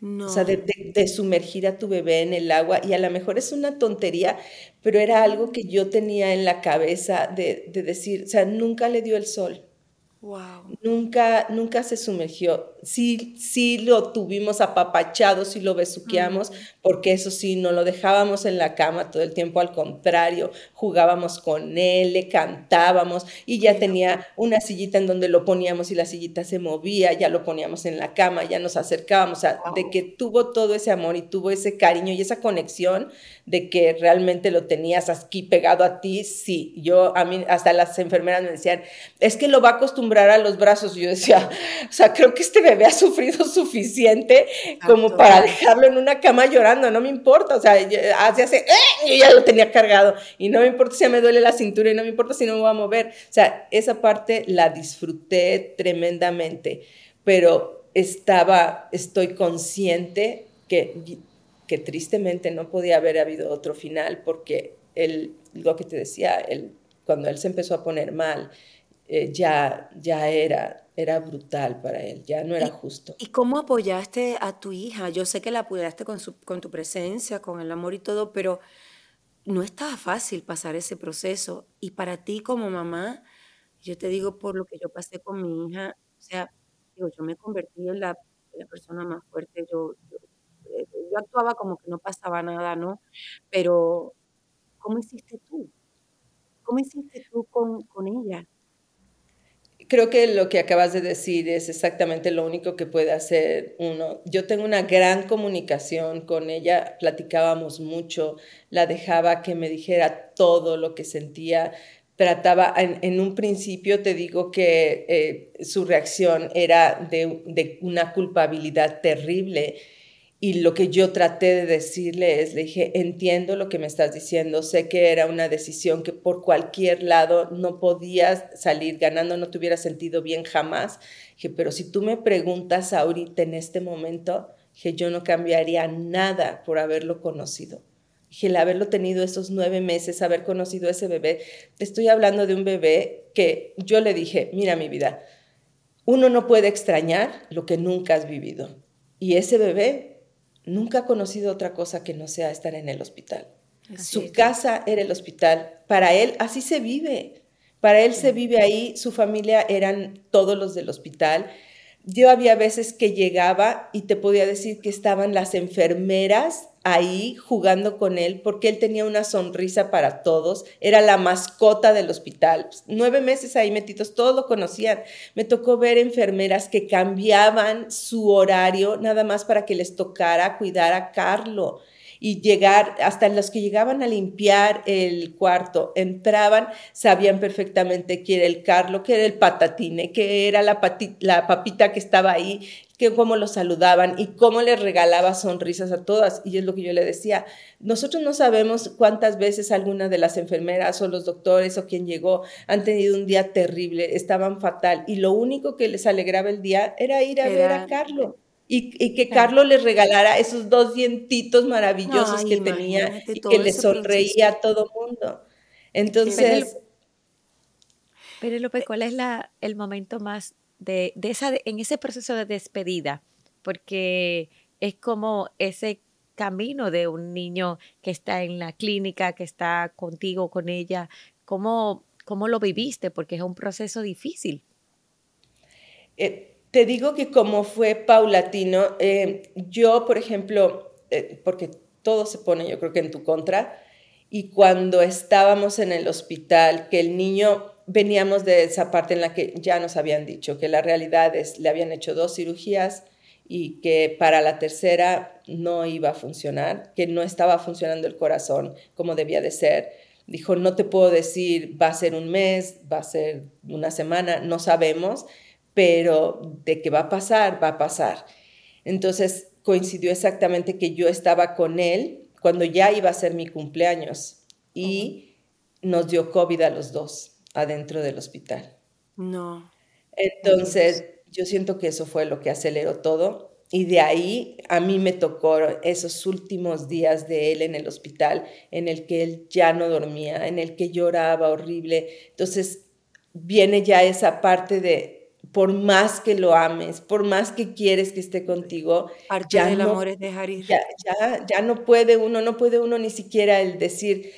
No. O sea, de, sumergir a tu bebé en el agua, y a lo mejor es una tontería, pero era algo que yo tenía en la cabeza de, de decir, o sea, nunca le dio el sol. Wow. Nunca, nunca se sumergió. Sí, sí lo tuvimos apapachado, sí lo besuqueamos, porque eso sí, no lo dejábamos en la cama todo el tiempo, al contrario, jugábamos con él, le cantábamos y ya tenía una sillita en donde lo poníamos y la sillita se movía, ya lo poníamos en la cama, ya nos acercábamos, o sea, de que tuvo todo ese amor y tuvo ese cariño y esa conexión de que realmente lo tenías aquí pegado a ti, sí. Yo, a mí, hasta las enfermeras me decían, es que lo va a acostumbrar a los brazos. Y yo decía, o sea, creo que este bebé ha sufrido [laughs] suficiente como para dejarlo en una cama llorando, no me importa. O sea, hace, hace, ¡eh! y ya lo tenía cargado. Y no me importa si me duele la cintura y no me importa si no me voy a mover. O sea, esa parte la disfruté tremendamente, pero estaba, estoy consciente que que tristemente no podía haber habido otro final porque él, lo que te decía, él, cuando él se empezó a poner mal, eh, ya, ya era, era brutal para él, ya no era justo. ¿Y cómo apoyaste a tu hija? Yo sé que la apoyaste con, su, con tu presencia, con el amor y todo, pero no estaba fácil pasar ese proceso. Y para ti como mamá, yo te digo por lo que yo pasé con mi hija, o sea, digo, yo me convertí en la, la persona más fuerte, yo, yo yo actuaba como que no pasaba nada, ¿no? Pero, ¿cómo hiciste tú? ¿Cómo hiciste tú con, con ella? Creo que lo que acabas de decir es exactamente lo único que puede hacer uno. Yo tengo una gran comunicación con ella, platicábamos mucho, la dejaba que me dijera todo lo que sentía, trataba, en, un principio te digo que eh, su reacción era de, de, una culpabilidad terrible y lo que yo traté de decirle es, le dije, entiendo lo que me estás diciendo, sé que era una decisión que por cualquier lado no podías salir ganando, no te hubiera sentido bien jamás. Dije, pero si tú me preguntas ahorita en este momento, dije, yo no cambiaría nada por haberlo conocido. Dije, el haberlo tenido esos nueve meses, haber conocido ese bebé, estoy hablando de un bebé que yo le dije, mira mi vida, uno no puede extrañar lo que nunca has vivido. Y ese bebé nunca ha conocido otra cosa que no sea estar en el hospital. su casa era el hospital. Para él así se vive. Para él se vive ahí, su familia eran todos los del hospital. Yo había veces que llegaba y te podía decir que estaban las enfermeras ahí jugando con él porque él tenía una sonrisa para todos, era la mascota del hospital. Nueve meses ahí metidos, todos lo conocían. Me tocó ver enfermeras que cambiaban su horario nada más para que les tocara cuidar a Carlo y llegar, hasta los que llegaban a limpiar el cuarto, entraban, sabían perfectamente quién era el Carlo, que era el patatine, que era la, la papita que estaba ahí, que cómo lo saludaban y cómo les regalaba sonrisas a todas. Y es lo que yo le decía, nosotros no sabemos cuántas veces alguna de las enfermeras o los doctores o quien llegó han tenido un día terrible, estaban fatal y lo único que les alegraba el día era ir a ver a Carlo. Y, que Carlos les regalara esos dos dientitos maravillosos que tenía y que le sonreía a todo mundo. Entonces... Pero López, ¿cuál es la, el momento más de, de esa, en ese proceso de despedida? Porque es como ese camino de un niño que está en la clínica, que está contigo, con ella. ¿Cómo, cómo lo viviste? Porque es un proceso difícil. Eh, te digo que como fue paulatino, eh, yo, por ejemplo, eh, porque todo se pone yo creo que en tu contra, y cuando estábamos en el hospital, que el niño, veníamos de esa parte en la que ya nos habían dicho que la realidad es, le habían hecho dos cirugías y que para la tercera no iba a funcionar, que no estaba funcionando el corazón como debía de ser. Dijo, no te puedo decir, va a ser un mes, va a ser una semana, no sabemos, pero de que va a pasar, va a pasar. Entonces coincidió exactamente que yo estaba con él cuando ya iba a ser mi cumpleaños y nos dio COVID a los dos adentro del hospital. No. Entonces, yo siento que eso fue lo que aceleró todo. Y de ahí a mí me tocó esos últimos días de él en el hospital, en el que él ya no dormía, en el que lloraba horrible. Entonces viene ya esa parte de, por más que lo ames, por más que quieres que esté contigo, ya del amor es dejar ir. Ya, ya, ya no puede uno, no puede uno ni siquiera el decir,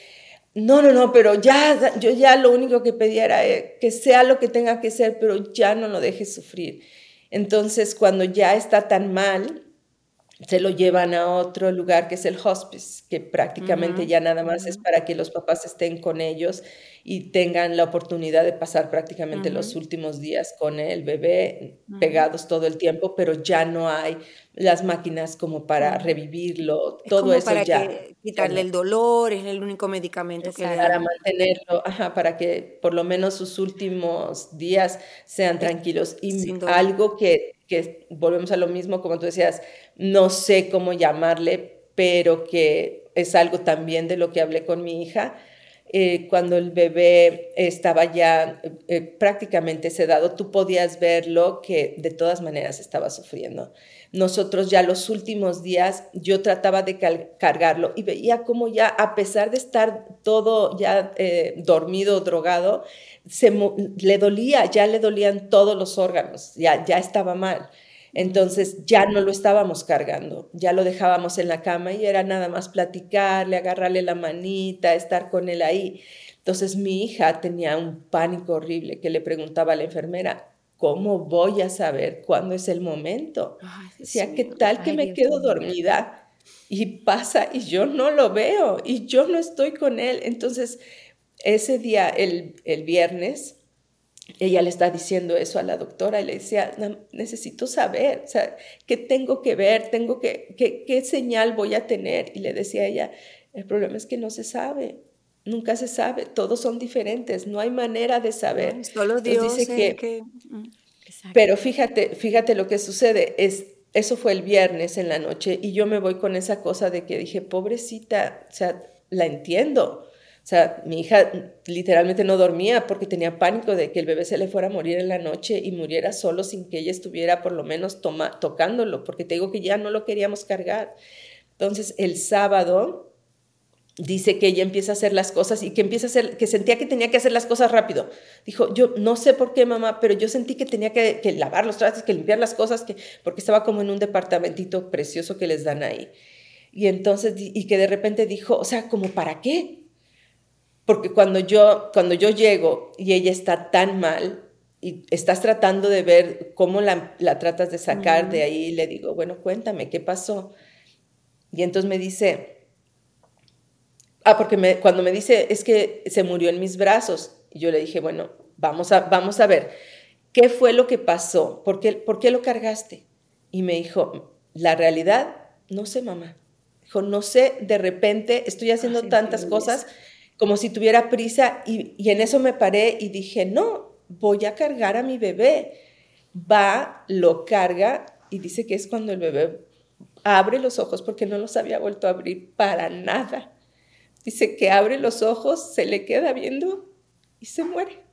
no, no, no, pero ya, yo ya lo único que pedía era eh, que sea lo que tenga que ser, pero ya no lo dejes sufrir. Entonces, cuando ya está tan mal, se lo llevan a otro lugar que es el hospice, que prácticamente ya nada más es para que los papás estén con ellos y tengan la oportunidad de pasar prácticamente los últimos días con el bebé pegados todo el tiempo, pero ya no hay las máquinas como para revivirlo, todo eso para ya. quitarle el dolor, es el único medicamento que le Para mantenerlo, para que por lo menos sus últimos días sean tranquilos. Y algo que, que volvemos a lo mismo, como tú decías, no sé cómo llamarle, pero que es algo también de lo que hablé con mi hija. Eh, cuando el bebé estaba ya eh, prácticamente sedado, tú podías verlo que de todas maneras estaba sufriendo. Nosotros ya los últimos días yo trataba de cargarlo y veía como ya, a pesar de estar todo ya eh, dormido, drogado, se, le dolía, ya le dolían todos los órganos, ya, ya estaba mal. Entonces ya no lo estábamos cargando, ya lo dejábamos en la cama y era nada más platicarle, agarrarle la manita, estar con él ahí. Entonces mi hija tenía un pánico horrible que le preguntaba a la enfermera, ¿cómo voy a saber cuándo es el momento? Decía, ¿qué tal que me quedo dormida? Y pasa y yo no lo veo y yo no estoy con él. Entonces, ese día, el, el viernes, ella le está diciendo eso a la doctora y le decía, necesito saber, o sea, ¿qué tengo que ver? Tengo que, ¿qué, señal voy a tener? Y le decía ella, el problema es que no se sabe, nunca se sabe, todos son diferentes, no hay manera de saber. solo Dios dice que... Mm, pero fíjate, fíjate lo que sucede, es, eso fue el viernes en la noche y yo me voy con esa cosa de que dije, pobrecita, o sea, la entiendo, o sea, mi hija literalmente no dormía porque tenía pánico de que el bebé se le fuera a morir en la noche y muriera solo sin que ella estuviera por lo menos tocándolo, porque te digo que ya no lo queríamos cargar. Entonces, el sábado dice que ella empieza a hacer las cosas y que empieza a hacer, que sentía que tenía que hacer las cosas rápido. Dijo, yo no sé por qué, mamá, pero yo sentí que tenía que, que lavar los trastes, que limpiar las cosas, que, porque estaba como en un departamentito precioso que les dan ahí. Y entonces, y que de repente dijo, o sea, ¿como para qué? Porque cuando yo, cuando yo llego y ella está tan mal y estás tratando de ver cómo la, la tratas de sacar de ahí, le digo, bueno, cuéntame, ¿qué pasó? Y entonces me dice, ah, porque me, cuando me dice, es que se murió en mis brazos, y yo le dije, bueno, vamos a, vamos a ver, ¿qué fue lo que pasó? ¿Por qué, ¿Por qué lo cargaste? Y me dijo, la realidad, no sé, mamá. Dijo, no sé, de repente estoy haciendo tantas cosas como si tuviera prisa y, en eso me paré y dije, no, voy a cargar a mi bebé. Va, lo carga y dice que es cuando el bebé abre los ojos porque no los había vuelto a abrir para nada. Dice que abre los ojos, se le queda viendo y se muere.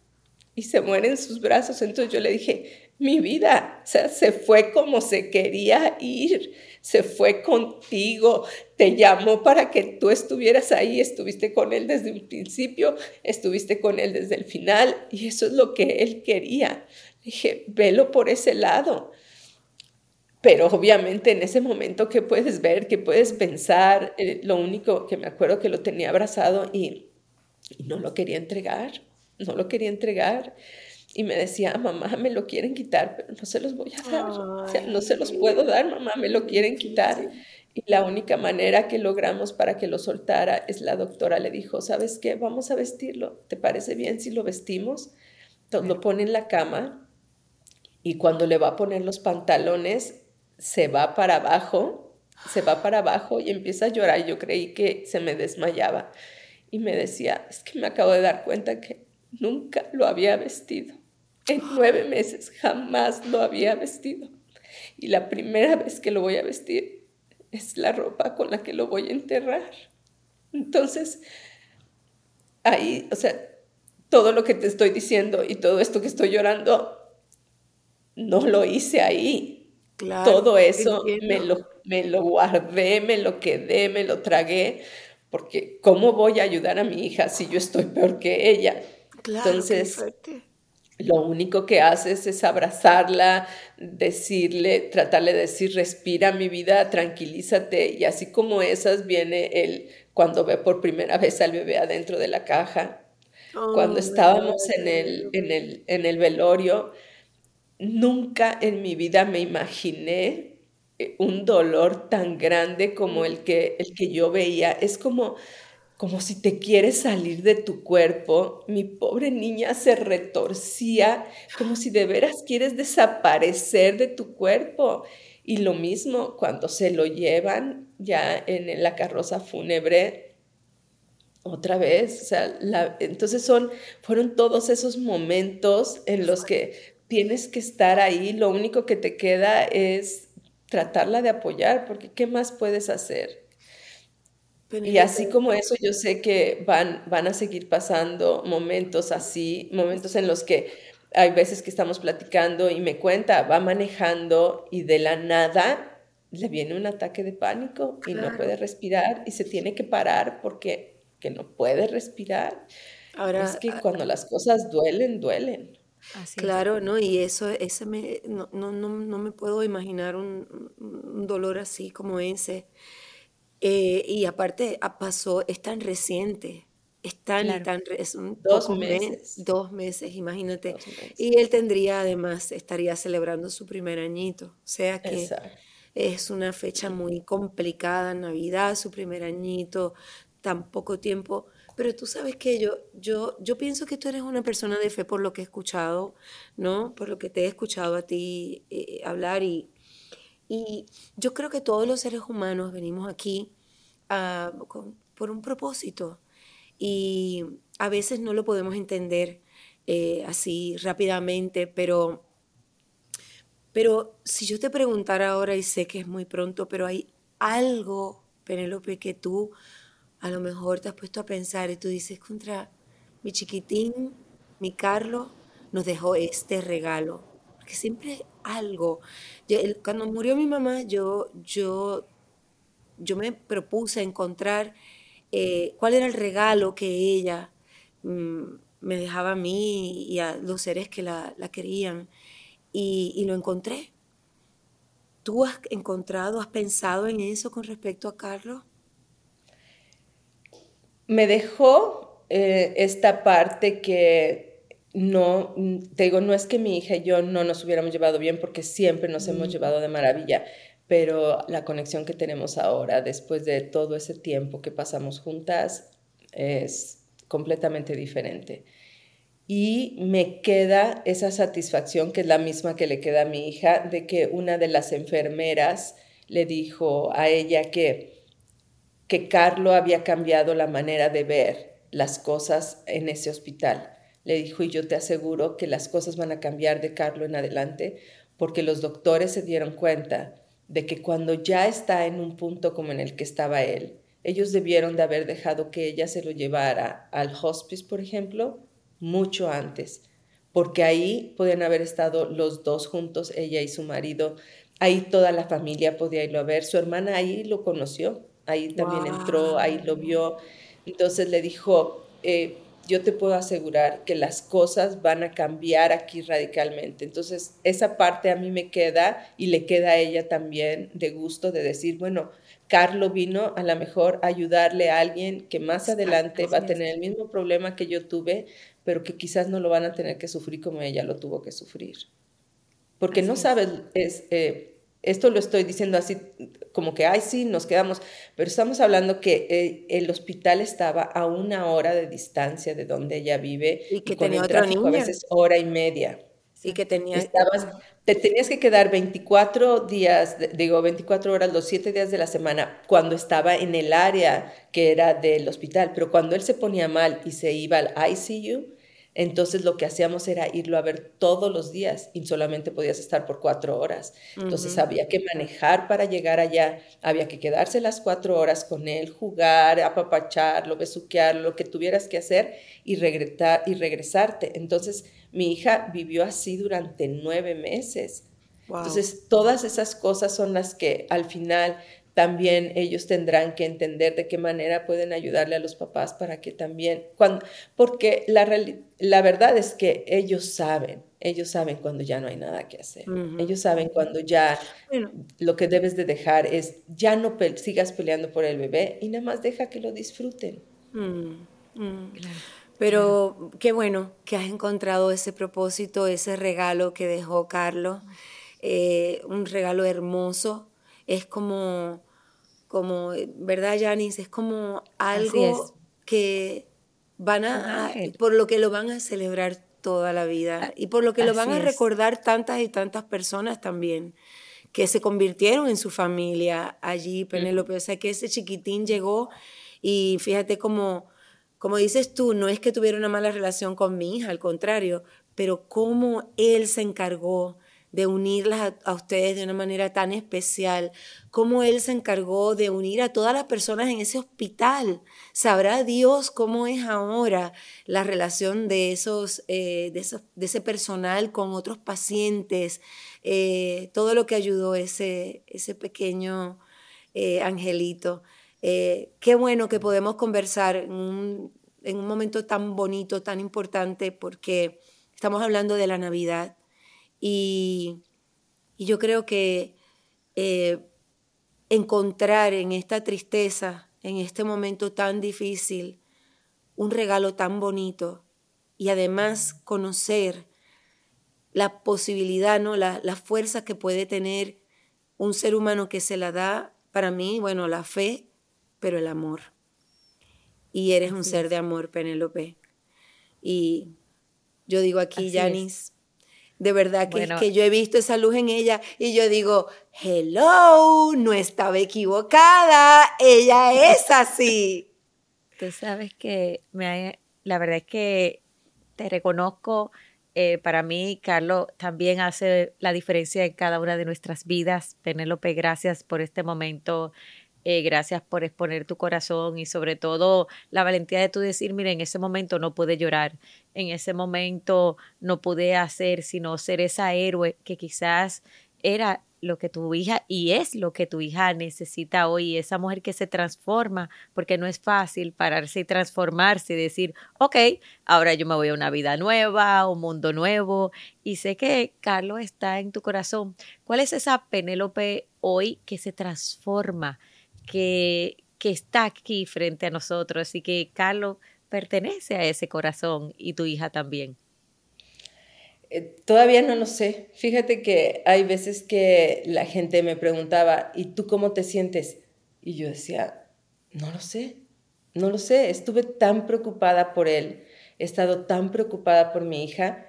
Y se muere en sus brazos. Entonces yo le dije, mi vida, o sea, se fue como se quería ir se fue contigo, te llamó para que tú estuvieras ahí, estuviste con él desde un principio, estuviste con él desde el final y eso es lo que él quería. Dije, velo por ese lado. Pero obviamente en ese momento que puedes ver, que puedes pensar, eh, lo único que me acuerdo que lo tenía abrazado y, y no lo quería entregar, no lo quería entregar y me decía, mamá, me lo quieren quitar, pero no se los voy a dar. o sea, no se los puedo dar, mamá, me lo quieren quitar. Y la única manera que logramos para que lo soltara es la doctora le dijo, ¿sabes qué? Vamos a vestirlo. ¿Te parece bien si lo vestimos? Entonces lo pone en la cama y cuando le va a poner los pantalones, se va para abajo, se va para abajo y empieza a llorar. Yo creí que se me desmayaba. y me decía, es que me acabo de dar cuenta que nunca lo había vestido. En nueve meses jamás lo había vestido. Y la primera vez que lo voy a vestir es la ropa con la que lo voy a enterrar. Entonces, ahí, o sea, todo lo que te estoy diciendo y todo esto que estoy llorando, no lo hice ahí. Todo eso me lo, me lo guardé, me lo quedé, me lo tragué, porque ¿cómo voy a ayudar a mi hija si yo estoy peor que ella? Claro, Entonces, lo único que haces es abrazarla, decirle, tratarle de decir, respira mi vida, tranquilízate. Y así como esas viene él cuando ve por primera vez al bebé adentro de la caja. cuando estábamos en el, en, el, en el velorio, nunca en mi vida me imaginé eh, un dolor tan grande como el que, el que yo veía. Es como como si te quieres salir de tu cuerpo. Mi pobre niña se retorcía como si de veras quieres desaparecer de tu cuerpo. Y lo mismo cuando se lo llevan ya en la carroza fúnebre, otra vez, o sea, entonces son, fueron todos esos momentos en los que tienes que estar ahí, lo único que te queda es tratarla de apoyar, porque ¿qué más puedes hacer? Y así como eso, yo sé que van, van a seguir pasando momentos así, momentos en los que hay veces que estamos platicando y me cuenta, va manejando y de la nada le viene un ataque de pánico y no puede respirar y se tiene que parar porque que no puede respirar. Ahora, es que ah, cuando las cosas duelen, duelen. Claro, ¿no? Y eso, ese me, no, no, no, me puedo imaginar un, un dolor así como ese. Eh, y aparte ah, pasó, es tan reciente, es tan, tan es dos meses. dos meses, imagínate. Y él tendría además, estaría celebrando su primer añito. O sea que es una fecha muy complicada, Navidad, su primer añito, tan poco tiempo. Pero tú sabes que yo, yo, yo pienso que tú eres una persona de fe por lo que he escuchado, ¿no? Por lo que te he escuchado a ti eh, hablar y, y yo creo que todos los seres humanos venimos aquí ah, por un propósito y a veces no lo podemos entender eh, así rápidamente, pero, pero si yo te preguntara ahora, y sé que es muy pronto, pero hay algo, Penélope, que tú a lo mejor te has puesto a pensar y tú dices, contra mi chiquitín, mi Carlos, nos dejó este regalo. Porque siempre algo. cuando murió mi mamá, yo, yo, yo me propuse encontrar eh, cuál era el regalo que ella mm, me dejaba a mí y a los seres que la, querían. Y, lo encontré. ¿Tú has encontrado, has pensado en eso con respecto a Carlos? Me dejó eh, esta parte que no, te digo, no es que mi hija y yo no nos hubiéramos llevado bien porque siempre nos hemos llevado de maravilla, pero la conexión que tenemos ahora, después de todo ese tiempo que pasamos juntas, es completamente diferente. Y me queda esa satisfacción, que es la misma que le queda a mi hija, de que una de las enfermeras le dijo a ella que, que Carlo había cambiado la manera de ver las cosas en ese hospital. Le dijo, y yo te aseguro que las cosas van a cambiar de Carlo en adelante, porque los doctores se dieron cuenta de que cuando ya está en un punto como en el que estaba él, ellos debieron de haber dejado que ella se lo llevara al hospice, por ejemplo, mucho antes, porque ahí podían haber estado los dos juntos, ella y su marido, ahí toda la familia podía irlo a ver, su hermana ahí lo conoció, ahí también entró, ahí lo vio, entonces le dijo, eh, yo te puedo asegurar que las cosas van a cambiar aquí radicalmente. Entonces, esa parte a mí me queda y le queda a ella también de gusto de decir, bueno, Carlo vino a lo mejor a ayudarle a alguien que más adelante va a tener el mismo problema que yo tuve, pero que quizás no lo van a tener que sufrir como ella lo tuvo que sufrir. Porque no sabes, es, eh, esto lo estoy diciendo así como que, ay, sí, nos quedamos, pero estamos hablando que eh, el hospital estaba a una hora de distancia de donde ella vive y que tenía otra niña. a veces hora y media. Y que. Estabas, te tenías que quedar 24 días, digo 24 horas, los 7 días de la semana, cuando estaba en el área que era del hospital. Pero cuando él se ponía mal y se iba al ICU, entonces lo que hacíamos era irlo a ver todos los días y solamente podías estar por cuatro horas. Entonces había que manejar para llegar allá, había que quedarse las cuatro horas con él, jugar, apapacharlo, besuquearlo, lo que tuvieras que hacer y, regresar, y regresarte. Entonces mi hija vivió así durante nueve meses. Entonces todas esas cosas son las que al final también ellos tendrán que entender de qué manera pueden ayudarle a los papás para que también, cuando, porque la, la verdad es que ellos saben, ellos saben cuando ya no hay nada que hacer, ellos saben cuando ya lo que debes de dejar es, ya no sigas peleando por el bebé y nada más deja que lo disfruten. Mm, mm. Pero qué bueno que has encontrado ese propósito, ese regalo que dejó Carlos, eh, un regalo hermoso es como, como ¿verdad, Janice? Es como algo que van a, por lo que lo van a celebrar toda la vida ah, y por lo que lo van a recordar tantas y tantas personas también que se convirtieron en su familia allí, Penélope. O sea, que ese chiquitín llegó y fíjate como, como dices tú, no es que tuviera una mala relación con mi hija, al contrario, pero cómo él se encargó de unirlas a, ustedes de una manera tan especial, cómo Él se encargó de unir a todas las personas en ese hospital. Sabrá Dios cómo es ahora la relación de, esos, eh, de, ese personal con otros pacientes, eh, todo lo que ayudó ese, ese pequeño eh, angelito. qué bueno que podemos conversar en un momento tan bonito, tan importante, porque estamos hablando de la Navidad y, yo creo que eh, encontrar en esta tristeza, en este momento tan difícil, un regalo tan bonito y además conocer la posibilidad, ¿no? la, la fuerza que puede tener un ser humano que se la da, para mí, bueno, la fe, pero el amor. Y eres un ser de amor, Penélope. Y yo digo aquí, Yanis, de verdad que, que yo he visto esa luz en ella y yo digo, hello, no estaba equivocada, ella es así. [laughs] Tú sabes que me, la verdad es que te reconozco. Eh, para mí, Carlos también hace la diferencia en cada una de nuestras vidas. Penélope, gracias por este momento eh, gracias por exponer tu corazón y sobre todo la valentía de tú decir, mire, en ese momento no pude llorar, en ese momento no pude hacer sino ser esa héroe que quizás era lo que tu hija y es lo que tu hija necesita hoy, esa mujer que se transforma, porque no es fácil pararse y transformarse y decir, ok, ahora yo me voy a una vida nueva, un mundo nuevo, y sé que Carlos está en tu corazón. ¿Cuál es esa Penélope hoy que se transforma? Que, está aquí frente a nosotros y que Carlos pertenece a ese corazón y tu hija también. Eh, todavía no lo sé. Fíjate que hay veces que la gente me preguntaba, ¿y tú cómo te sientes? Y yo decía, no lo sé, no lo sé. Estuve tan preocupada por él, he estado tan preocupada por mi hija,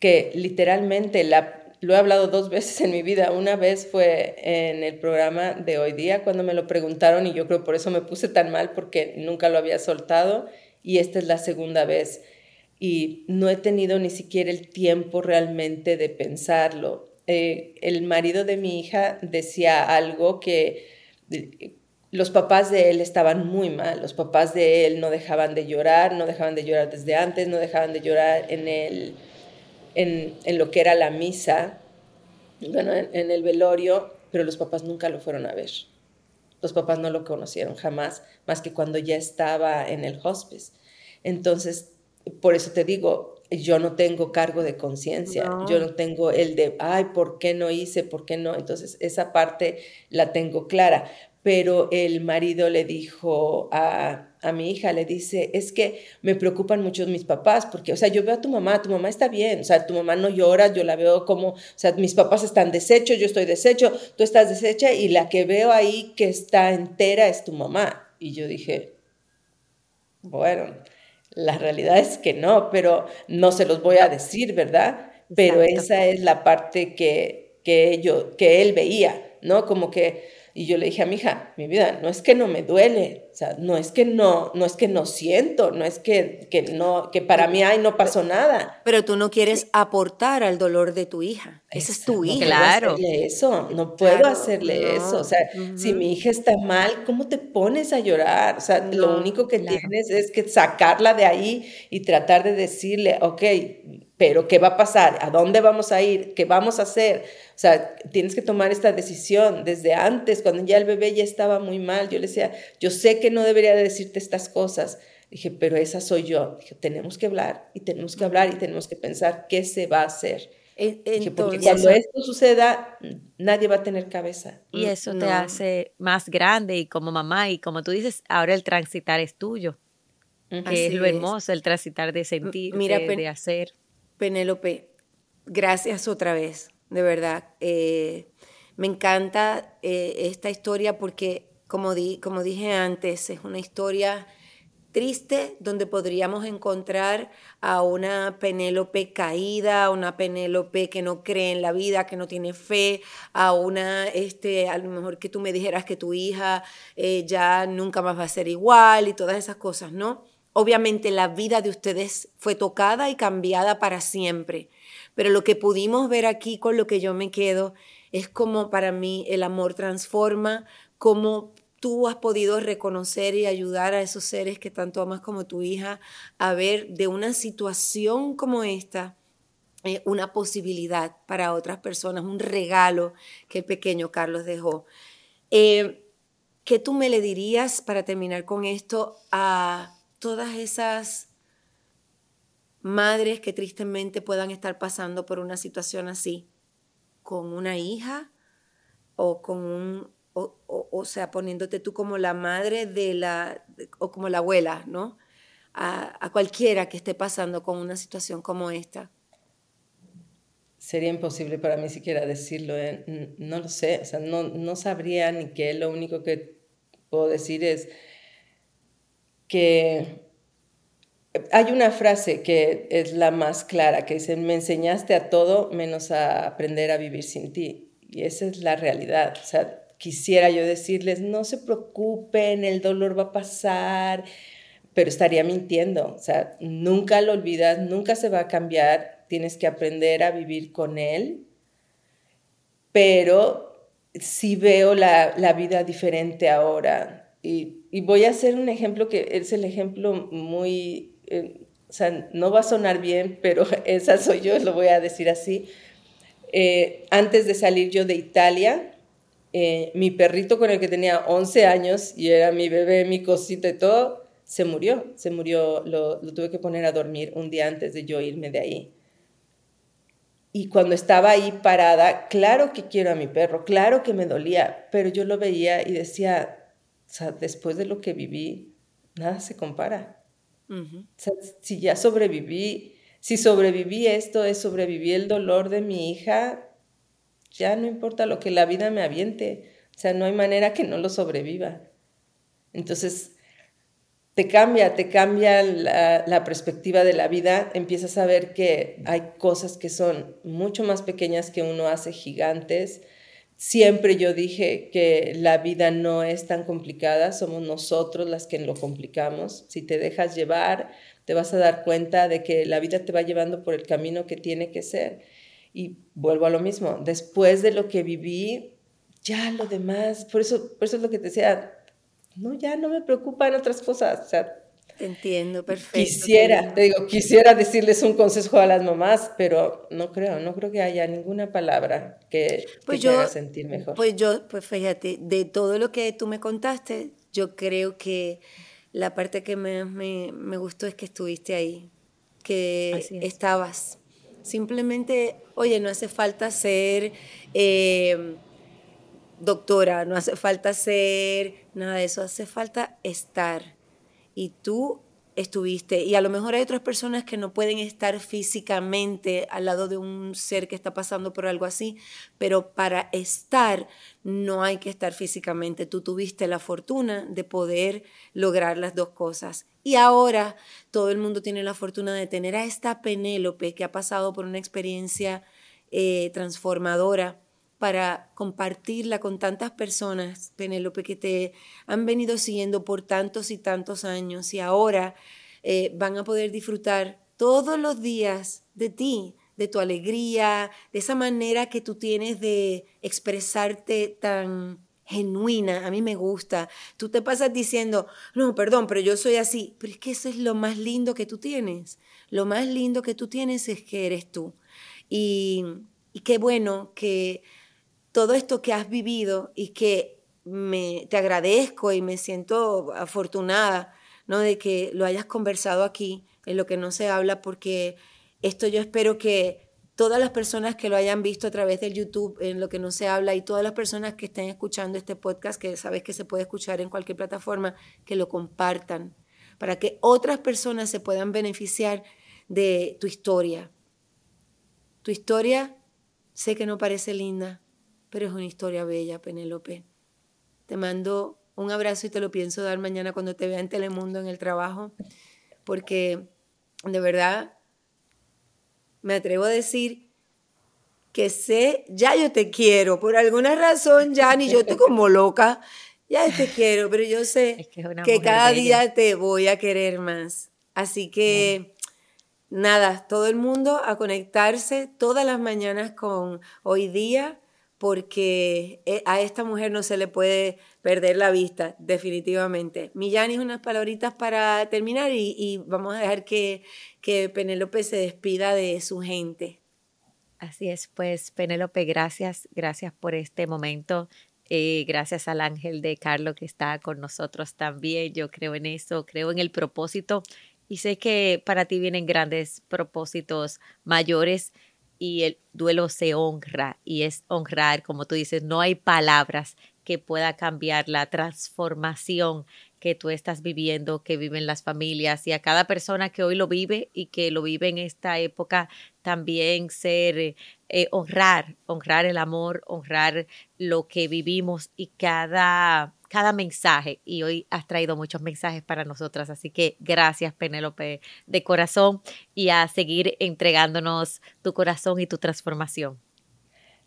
que literalmente la, lo he hablado dos veces en mi vida. Una vez fue en el programa de hoy día cuando me lo preguntaron y yo creo por eso me puse tan mal porque nunca lo había soltado y esta es la segunda vez y no he tenido ni siquiera el tiempo realmente de pensarlo. Eh, el marido de mi hija decía algo que eh, los papás de él estaban muy mal, los papás de él no dejaban de llorar, no dejaban de llorar desde antes, no dejaban de llorar en el en, lo que era la misa, bueno, en, el velorio, pero los papás nunca lo fueron a ver. Los papás no lo conocieron jamás, más que cuando ya estaba en el hospice. Entonces, por eso te digo, yo no tengo cargo de conciencia, yo no tengo el de, ay, ¿por qué no hice? ¿Por qué no? Entonces, esa parte la tengo clara. Pero el marido le dijo a, a mi hija, le dice, es que me preocupan mucho mis papás, porque, o sea, yo veo a tu mamá, tu mamá está bien, o sea, tu mamá no llora, yo la veo como, o sea, mis papás están deshechos, yo estoy deshecho, tú estás deshecha, y la que veo ahí que está entera es tu mamá. Y yo dije, bueno, la realidad es que no, pero no se los voy a decir, ¿verdad? pero esa es la parte que, que, yo, que él veía, ¿no? Como que y yo le dije a mi hija, mi vida, no es que no me duele, o sea, no es que no, no es que no siento, no es que, que no, que para mí ay, no pasó nada. Pero tú no quieres aportar al dolor de tu hija. Esa es tu hija. Claro. No puedo hacerle eso, no puedo hacerle eso. O sea, si mi hija está mal, ¿cómo te pones a llorar? O sea, lo único que tienes es que sacarla de ahí y tratar de decirle, ok, pero ¿qué va a pasar? ¿A dónde vamos a ir? ¿Qué vamos a hacer? O sea, tienes que tomar esta decisión desde antes, cuando ya el bebé ya estaba muy mal. Yo le decía, yo sé que no debería decirte estas cosas. Dije, pero esa soy yo. Dije, tenemos que hablar y tenemos que hablar y tenemos que pensar qué se va a hacer. Dije, porque cuando esto suceda, nadie va a tener cabeza. Y eso te hace más grande y como mamá y como tú dices, ahora el transitar es tuyo. Que es lo hermoso, el transitar de sentir, Mira, de hacer. Penélope, gracias otra vez, de verdad. Eh, me encanta eh, esta historia porque, como, di, como dije antes, es una historia triste donde podríamos encontrar a una Penélope caída, a una Penélope que no cree en la vida, que no tiene fe, a una, este, a lo mejor que tú me dijeras que tu hija eh, ya nunca más va a ser igual y todas esas cosas, ¿no? Obviamente la vida de ustedes fue tocada y cambiada para siempre, pero lo que pudimos ver aquí con lo que yo me quedo es como para mí el amor transforma, como tú has podido reconocer y ayudar a esos seres que tanto amas como tu hija a ver de una situación como esta eh, una posibilidad para otras personas, un regalo que el pequeño Carlos dejó. Eh, ¿Qué tú me le dirías para terminar con esto a todas esas madres que tristemente puedan estar pasando por una situación así, con una hija o con un, o, sea, poniéndote tú como la madre de la, o como la abuela, ¿no? A, cualquiera que esté pasando con una situación como esta. Sería imposible para mí siquiera decirlo, ¿eh? no lo sé, o sea, no, no sabría ni qué, lo único que puedo decir es que hay una frase que es la más clara, que dice, me enseñaste a todo menos a aprender a vivir sin ti. Y esa es la realidad. O sea, quisiera yo decirles, no se preocupen, el dolor va a pasar, pero estaría mintiendo. O sea, nunca lo olvidas, nunca se va a cambiar, tienes que aprender a vivir con él, pero sí veo la, la vida diferente ahora y, voy a hacer un ejemplo que es el ejemplo muy, eh, o sea, no va a sonar bien, pero [laughs] esa soy yo, lo voy a decir así. Eh, antes de salir yo de Italia, eh, mi perrito con el que tenía 11 años y era mi bebé, mi cosita y todo, se murió, se murió, lo, lo tuve que poner a dormir un día antes de yo irme de ahí. Y cuando estaba ahí parada, claro que quiero a mi perro, claro que me dolía, pero yo lo veía y decía, o sea, después de lo que viví, nada se compara. o sea, si ya sobreviví, si sobreviví esto, es sobreviví el dolor de mi hija, ya no importa lo que la vida me aviente. O sea, no hay manera que no lo sobreviva. Entonces, te cambia, te cambia la, la, perspectiva de la vida, empiezas a ver que hay cosas que son mucho más pequeñas que uno hace gigantes, Siempre yo dije que la vida no es tan complicada, somos nosotros las que lo complicamos. Si te dejas llevar, te vas a dar cuenta de que la vida te va llevando por el camino que tiene que ser. Y vuelvo a lo mismo, después de lo que viví, ya lo demás, por eso, por eso es lo que te decía, no, ya no me preocupan otras cosas, te entiendo, perfecto. Quisiera, te digo, quisiera decirles un consejo a las mamás, pero no creo, no creo que haya ninguna palabra que, pues te haga sentir mejor. Pues yo, pues fíjate, de todo lo que tú me contaste, yo creo que la parte que me, me, me gustó es que estuviste ahí, que estabas. Simplemente, oye, no hace falta ser eh, doctora, no hace falta ser nada de eso, hace falta estar y tú estuviste. Y a lo mejor hay otras personas que no pueden estar físicamente al lado de un ser que está pasando por algo así, pero para estar no hay que estar físicamente. Tú tuviste la fortuna de poder lograr las dos cosas. Y ahora todo el mundo tiene la fortuna de tener a esta Penélope que ha pasado por una experiencia eh, transformadora para compartirla con tantas personas, Penélope, que te han venido siguiendo por tantos y tantos años y ahora eh, van a poder disfrutar todos los días de ti, de tu alegría, de esa manera que tú tienes de expresarte tan genuina, a mí me gusta. Tú te pasas diciendo, no, perdón, pero yo soy así, pero es que eso es lo más lindo que tú tienes. Lo más lindo que tú tienes es que eres tú. Y, y qué bueno que todo esto que has vivido y que me, te agradezco y me siento afortunada ¿no? de que lo hayas conversado aquí, en lo que no se habla, porque esto yo espero que todas las personas que lo hayan visto a través del YouTube, en lo que no se habla, y todas las personas que estén escuchando este podcast, que sabes que se puede escuchar en cualquier plataforma, que lo compartan, para que otras personas se puedan beneficiar de tu historia. Tu historia sé que no parece linda, pero es una historia bella, Penélope. Te mando un abrazo y te lo pienso dar mañana cuando te vea en Telemundo en el trabajo, porque de verdad me atrevo a decir que sé, ya yo te quiero, por alguna razón ya ni yo estoy como loca, ya te quiero, pero yo sé [laughs] que, cada día te voy a querer más. Así que nada, todo el mundo a conectarse todas las mañanas con hoy día porque eh, a esta mujer no se le puede perder la vista, definitivamente. Millani, unas palabritas para terminar y, vamos a dejar que, que Penélope se despida de su gente. Así es, pues Penélope, gracias, gracias por este momento. Eh, gracias al ángel de Carlos que está con nosotros también. Yo creo en eso, creo en el propósito y sé que para ti vienen grandes propósitos mayores y el duelo se honra y es honrar, como tú dices, no hay palabras que pueda cambiar la transformación que tú estás viviendo, que viven las familias y a cada persona que hoy lo vive y que lo vive en esta época también ser eh, honrar, honrar el amor, honrar lo que vivimos y cada cada mensaje y hoy has traído muchos mensajes para nosotras. Así que gracias Penélope de corazón y a seguir entregándonos tu corazón y tu transformación.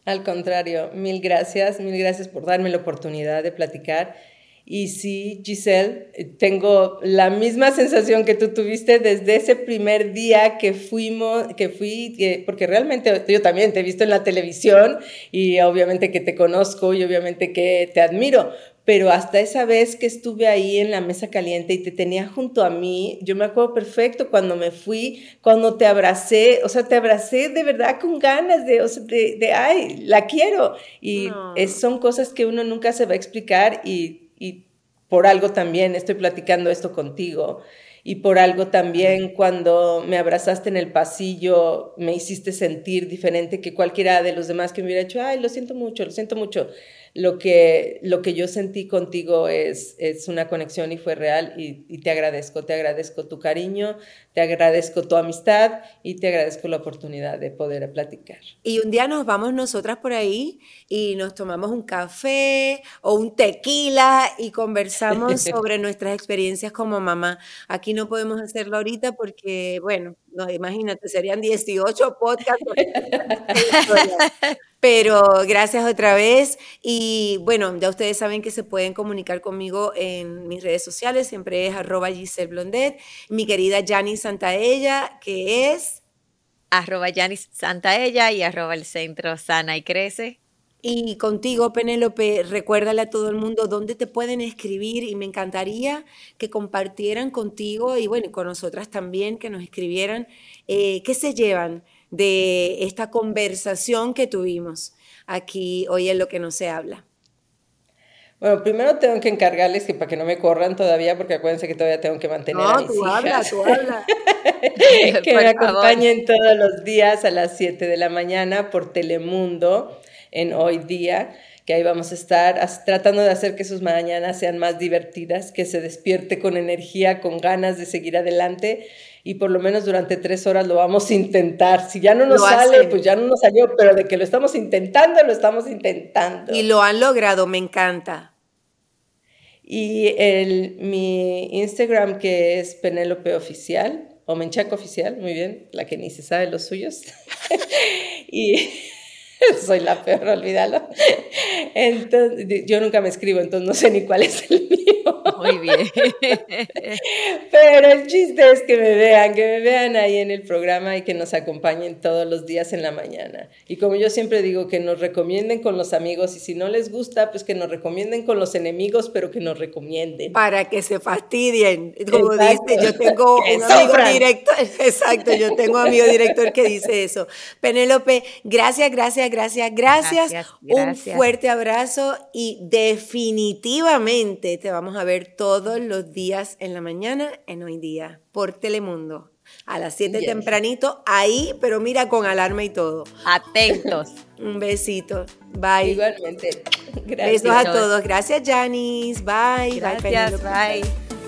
Al contrario, mil gracias, mil gracias por darme la oportunidad de platicar. Y sí, Giselle, tengo la misma sensación que tú tuviste desde ese primer día que fuimos, que fui, porque realmente yo también te he visto en la televisión y obviamente que te conozco y obviamente que te admiro, pero hasta esa vez que estuve ahí en la mesa caliente y te tenía junto a mí, yo me acuerdo perfecto cuando me fui, cuando te abracé, o sea, te abracé de verdad con ganas de, o sea, de, ay, la quiero. Y son cosas que uno nunca se va a explicar y, y por algo también estoy platicando esto contigo. Y por algo también cuando me abrazaste en el pasillo me hiciste sentir diferente que cualquiera de los demás que me hubiera hecho, ay, lo siento mucho, lo siento mucho lo que, lo que yo sentí contigo es, es una conexión y fue real y, y, te agradezco, te agradezco tu cariño, te agradezco tu amistad y te agradezco la oportunidad de poder platicar. Y un día nos vamos nosotras por ahí y nos tomamos un café o un tequila y conversamos [laughs] sobre nuestras experiencias como mamá. Aquí no podemos hacerlo ahorita porque, bueno, no, imagínate, serían 18 podcasts. [laughs] Pero gracias otra vez. Y bueno, ya ustedes saben que se pueden comunicar conmigo en mis redes sociales. Siempre es arroba Giselle Blondet. Mi querida Janice Santaella, que es... Arroba Santaella y arroba el centro Sana y Crece. Y contigo, Penélope, recuérdale a todo el mundo dónde te pueden escribir y me encantaría que compartieran contigo y bueno, con nosotras también, que nos escribieran eh, qué se llevan de esta conversación que tuvimos aquí hoy en lo que no se habla. Bueno, primero tengo que encargarles que para que no me corran todavía, porque acuérdense que todavía tengo que mantener a mis tú Habla, tú habla. [laughs] que me acompañen todos los días a las 7 de la mañana por Telemundo. en Hoy Día, que ahí vamos a estar tratando de hacer que sus mañanas sean más divertidas, que se despierte con energía, con ganas de seguir adelante y por lo menos durante tres horas lo vamos a intentar. Si ya no nos sale, pues ya no nos salió, pero de que lo estamos intentando, lo estamos intentando. Y lo han logrado, me encanta. Y el, mi Instagram que es Penélope Oficial, o Menchaco Oficial, muy bien, la que ni se sabe los suyos. [laughs] y [laughs] soy la peor, olvídalo. Entonces, yo nunca me escribo, entonces no sé ni cuál es el mío. Muy bien. [laughs] Pero el chiste es que me vean, que me vean ahí en el programa y que nos acompañen todos los días en la mañana. Y como yo siempre digo, que nos recomienden con los amigos y si no les gusta, pues que nos recomienden con los enemigos, pero que nos recomienden. Para que se fastidien. Como dice, yo tengo [laughs] un amigo director, exacto, yo tengo un amigo director que dice eso. Penélope, gracias, gracias, gracias, gracias. Un fuerte abrazo y definitivamente te vamos a ver todos los días en la mañana en Hoy Día por Telemundo. A las 7 tempranito, ahí, pero mira con alarma y todo. Atentos. [laughs] Un besito. Bye. Igualmente. Gracias. Besos a todos. Gracias, Janice. Bye. Gracias, bye.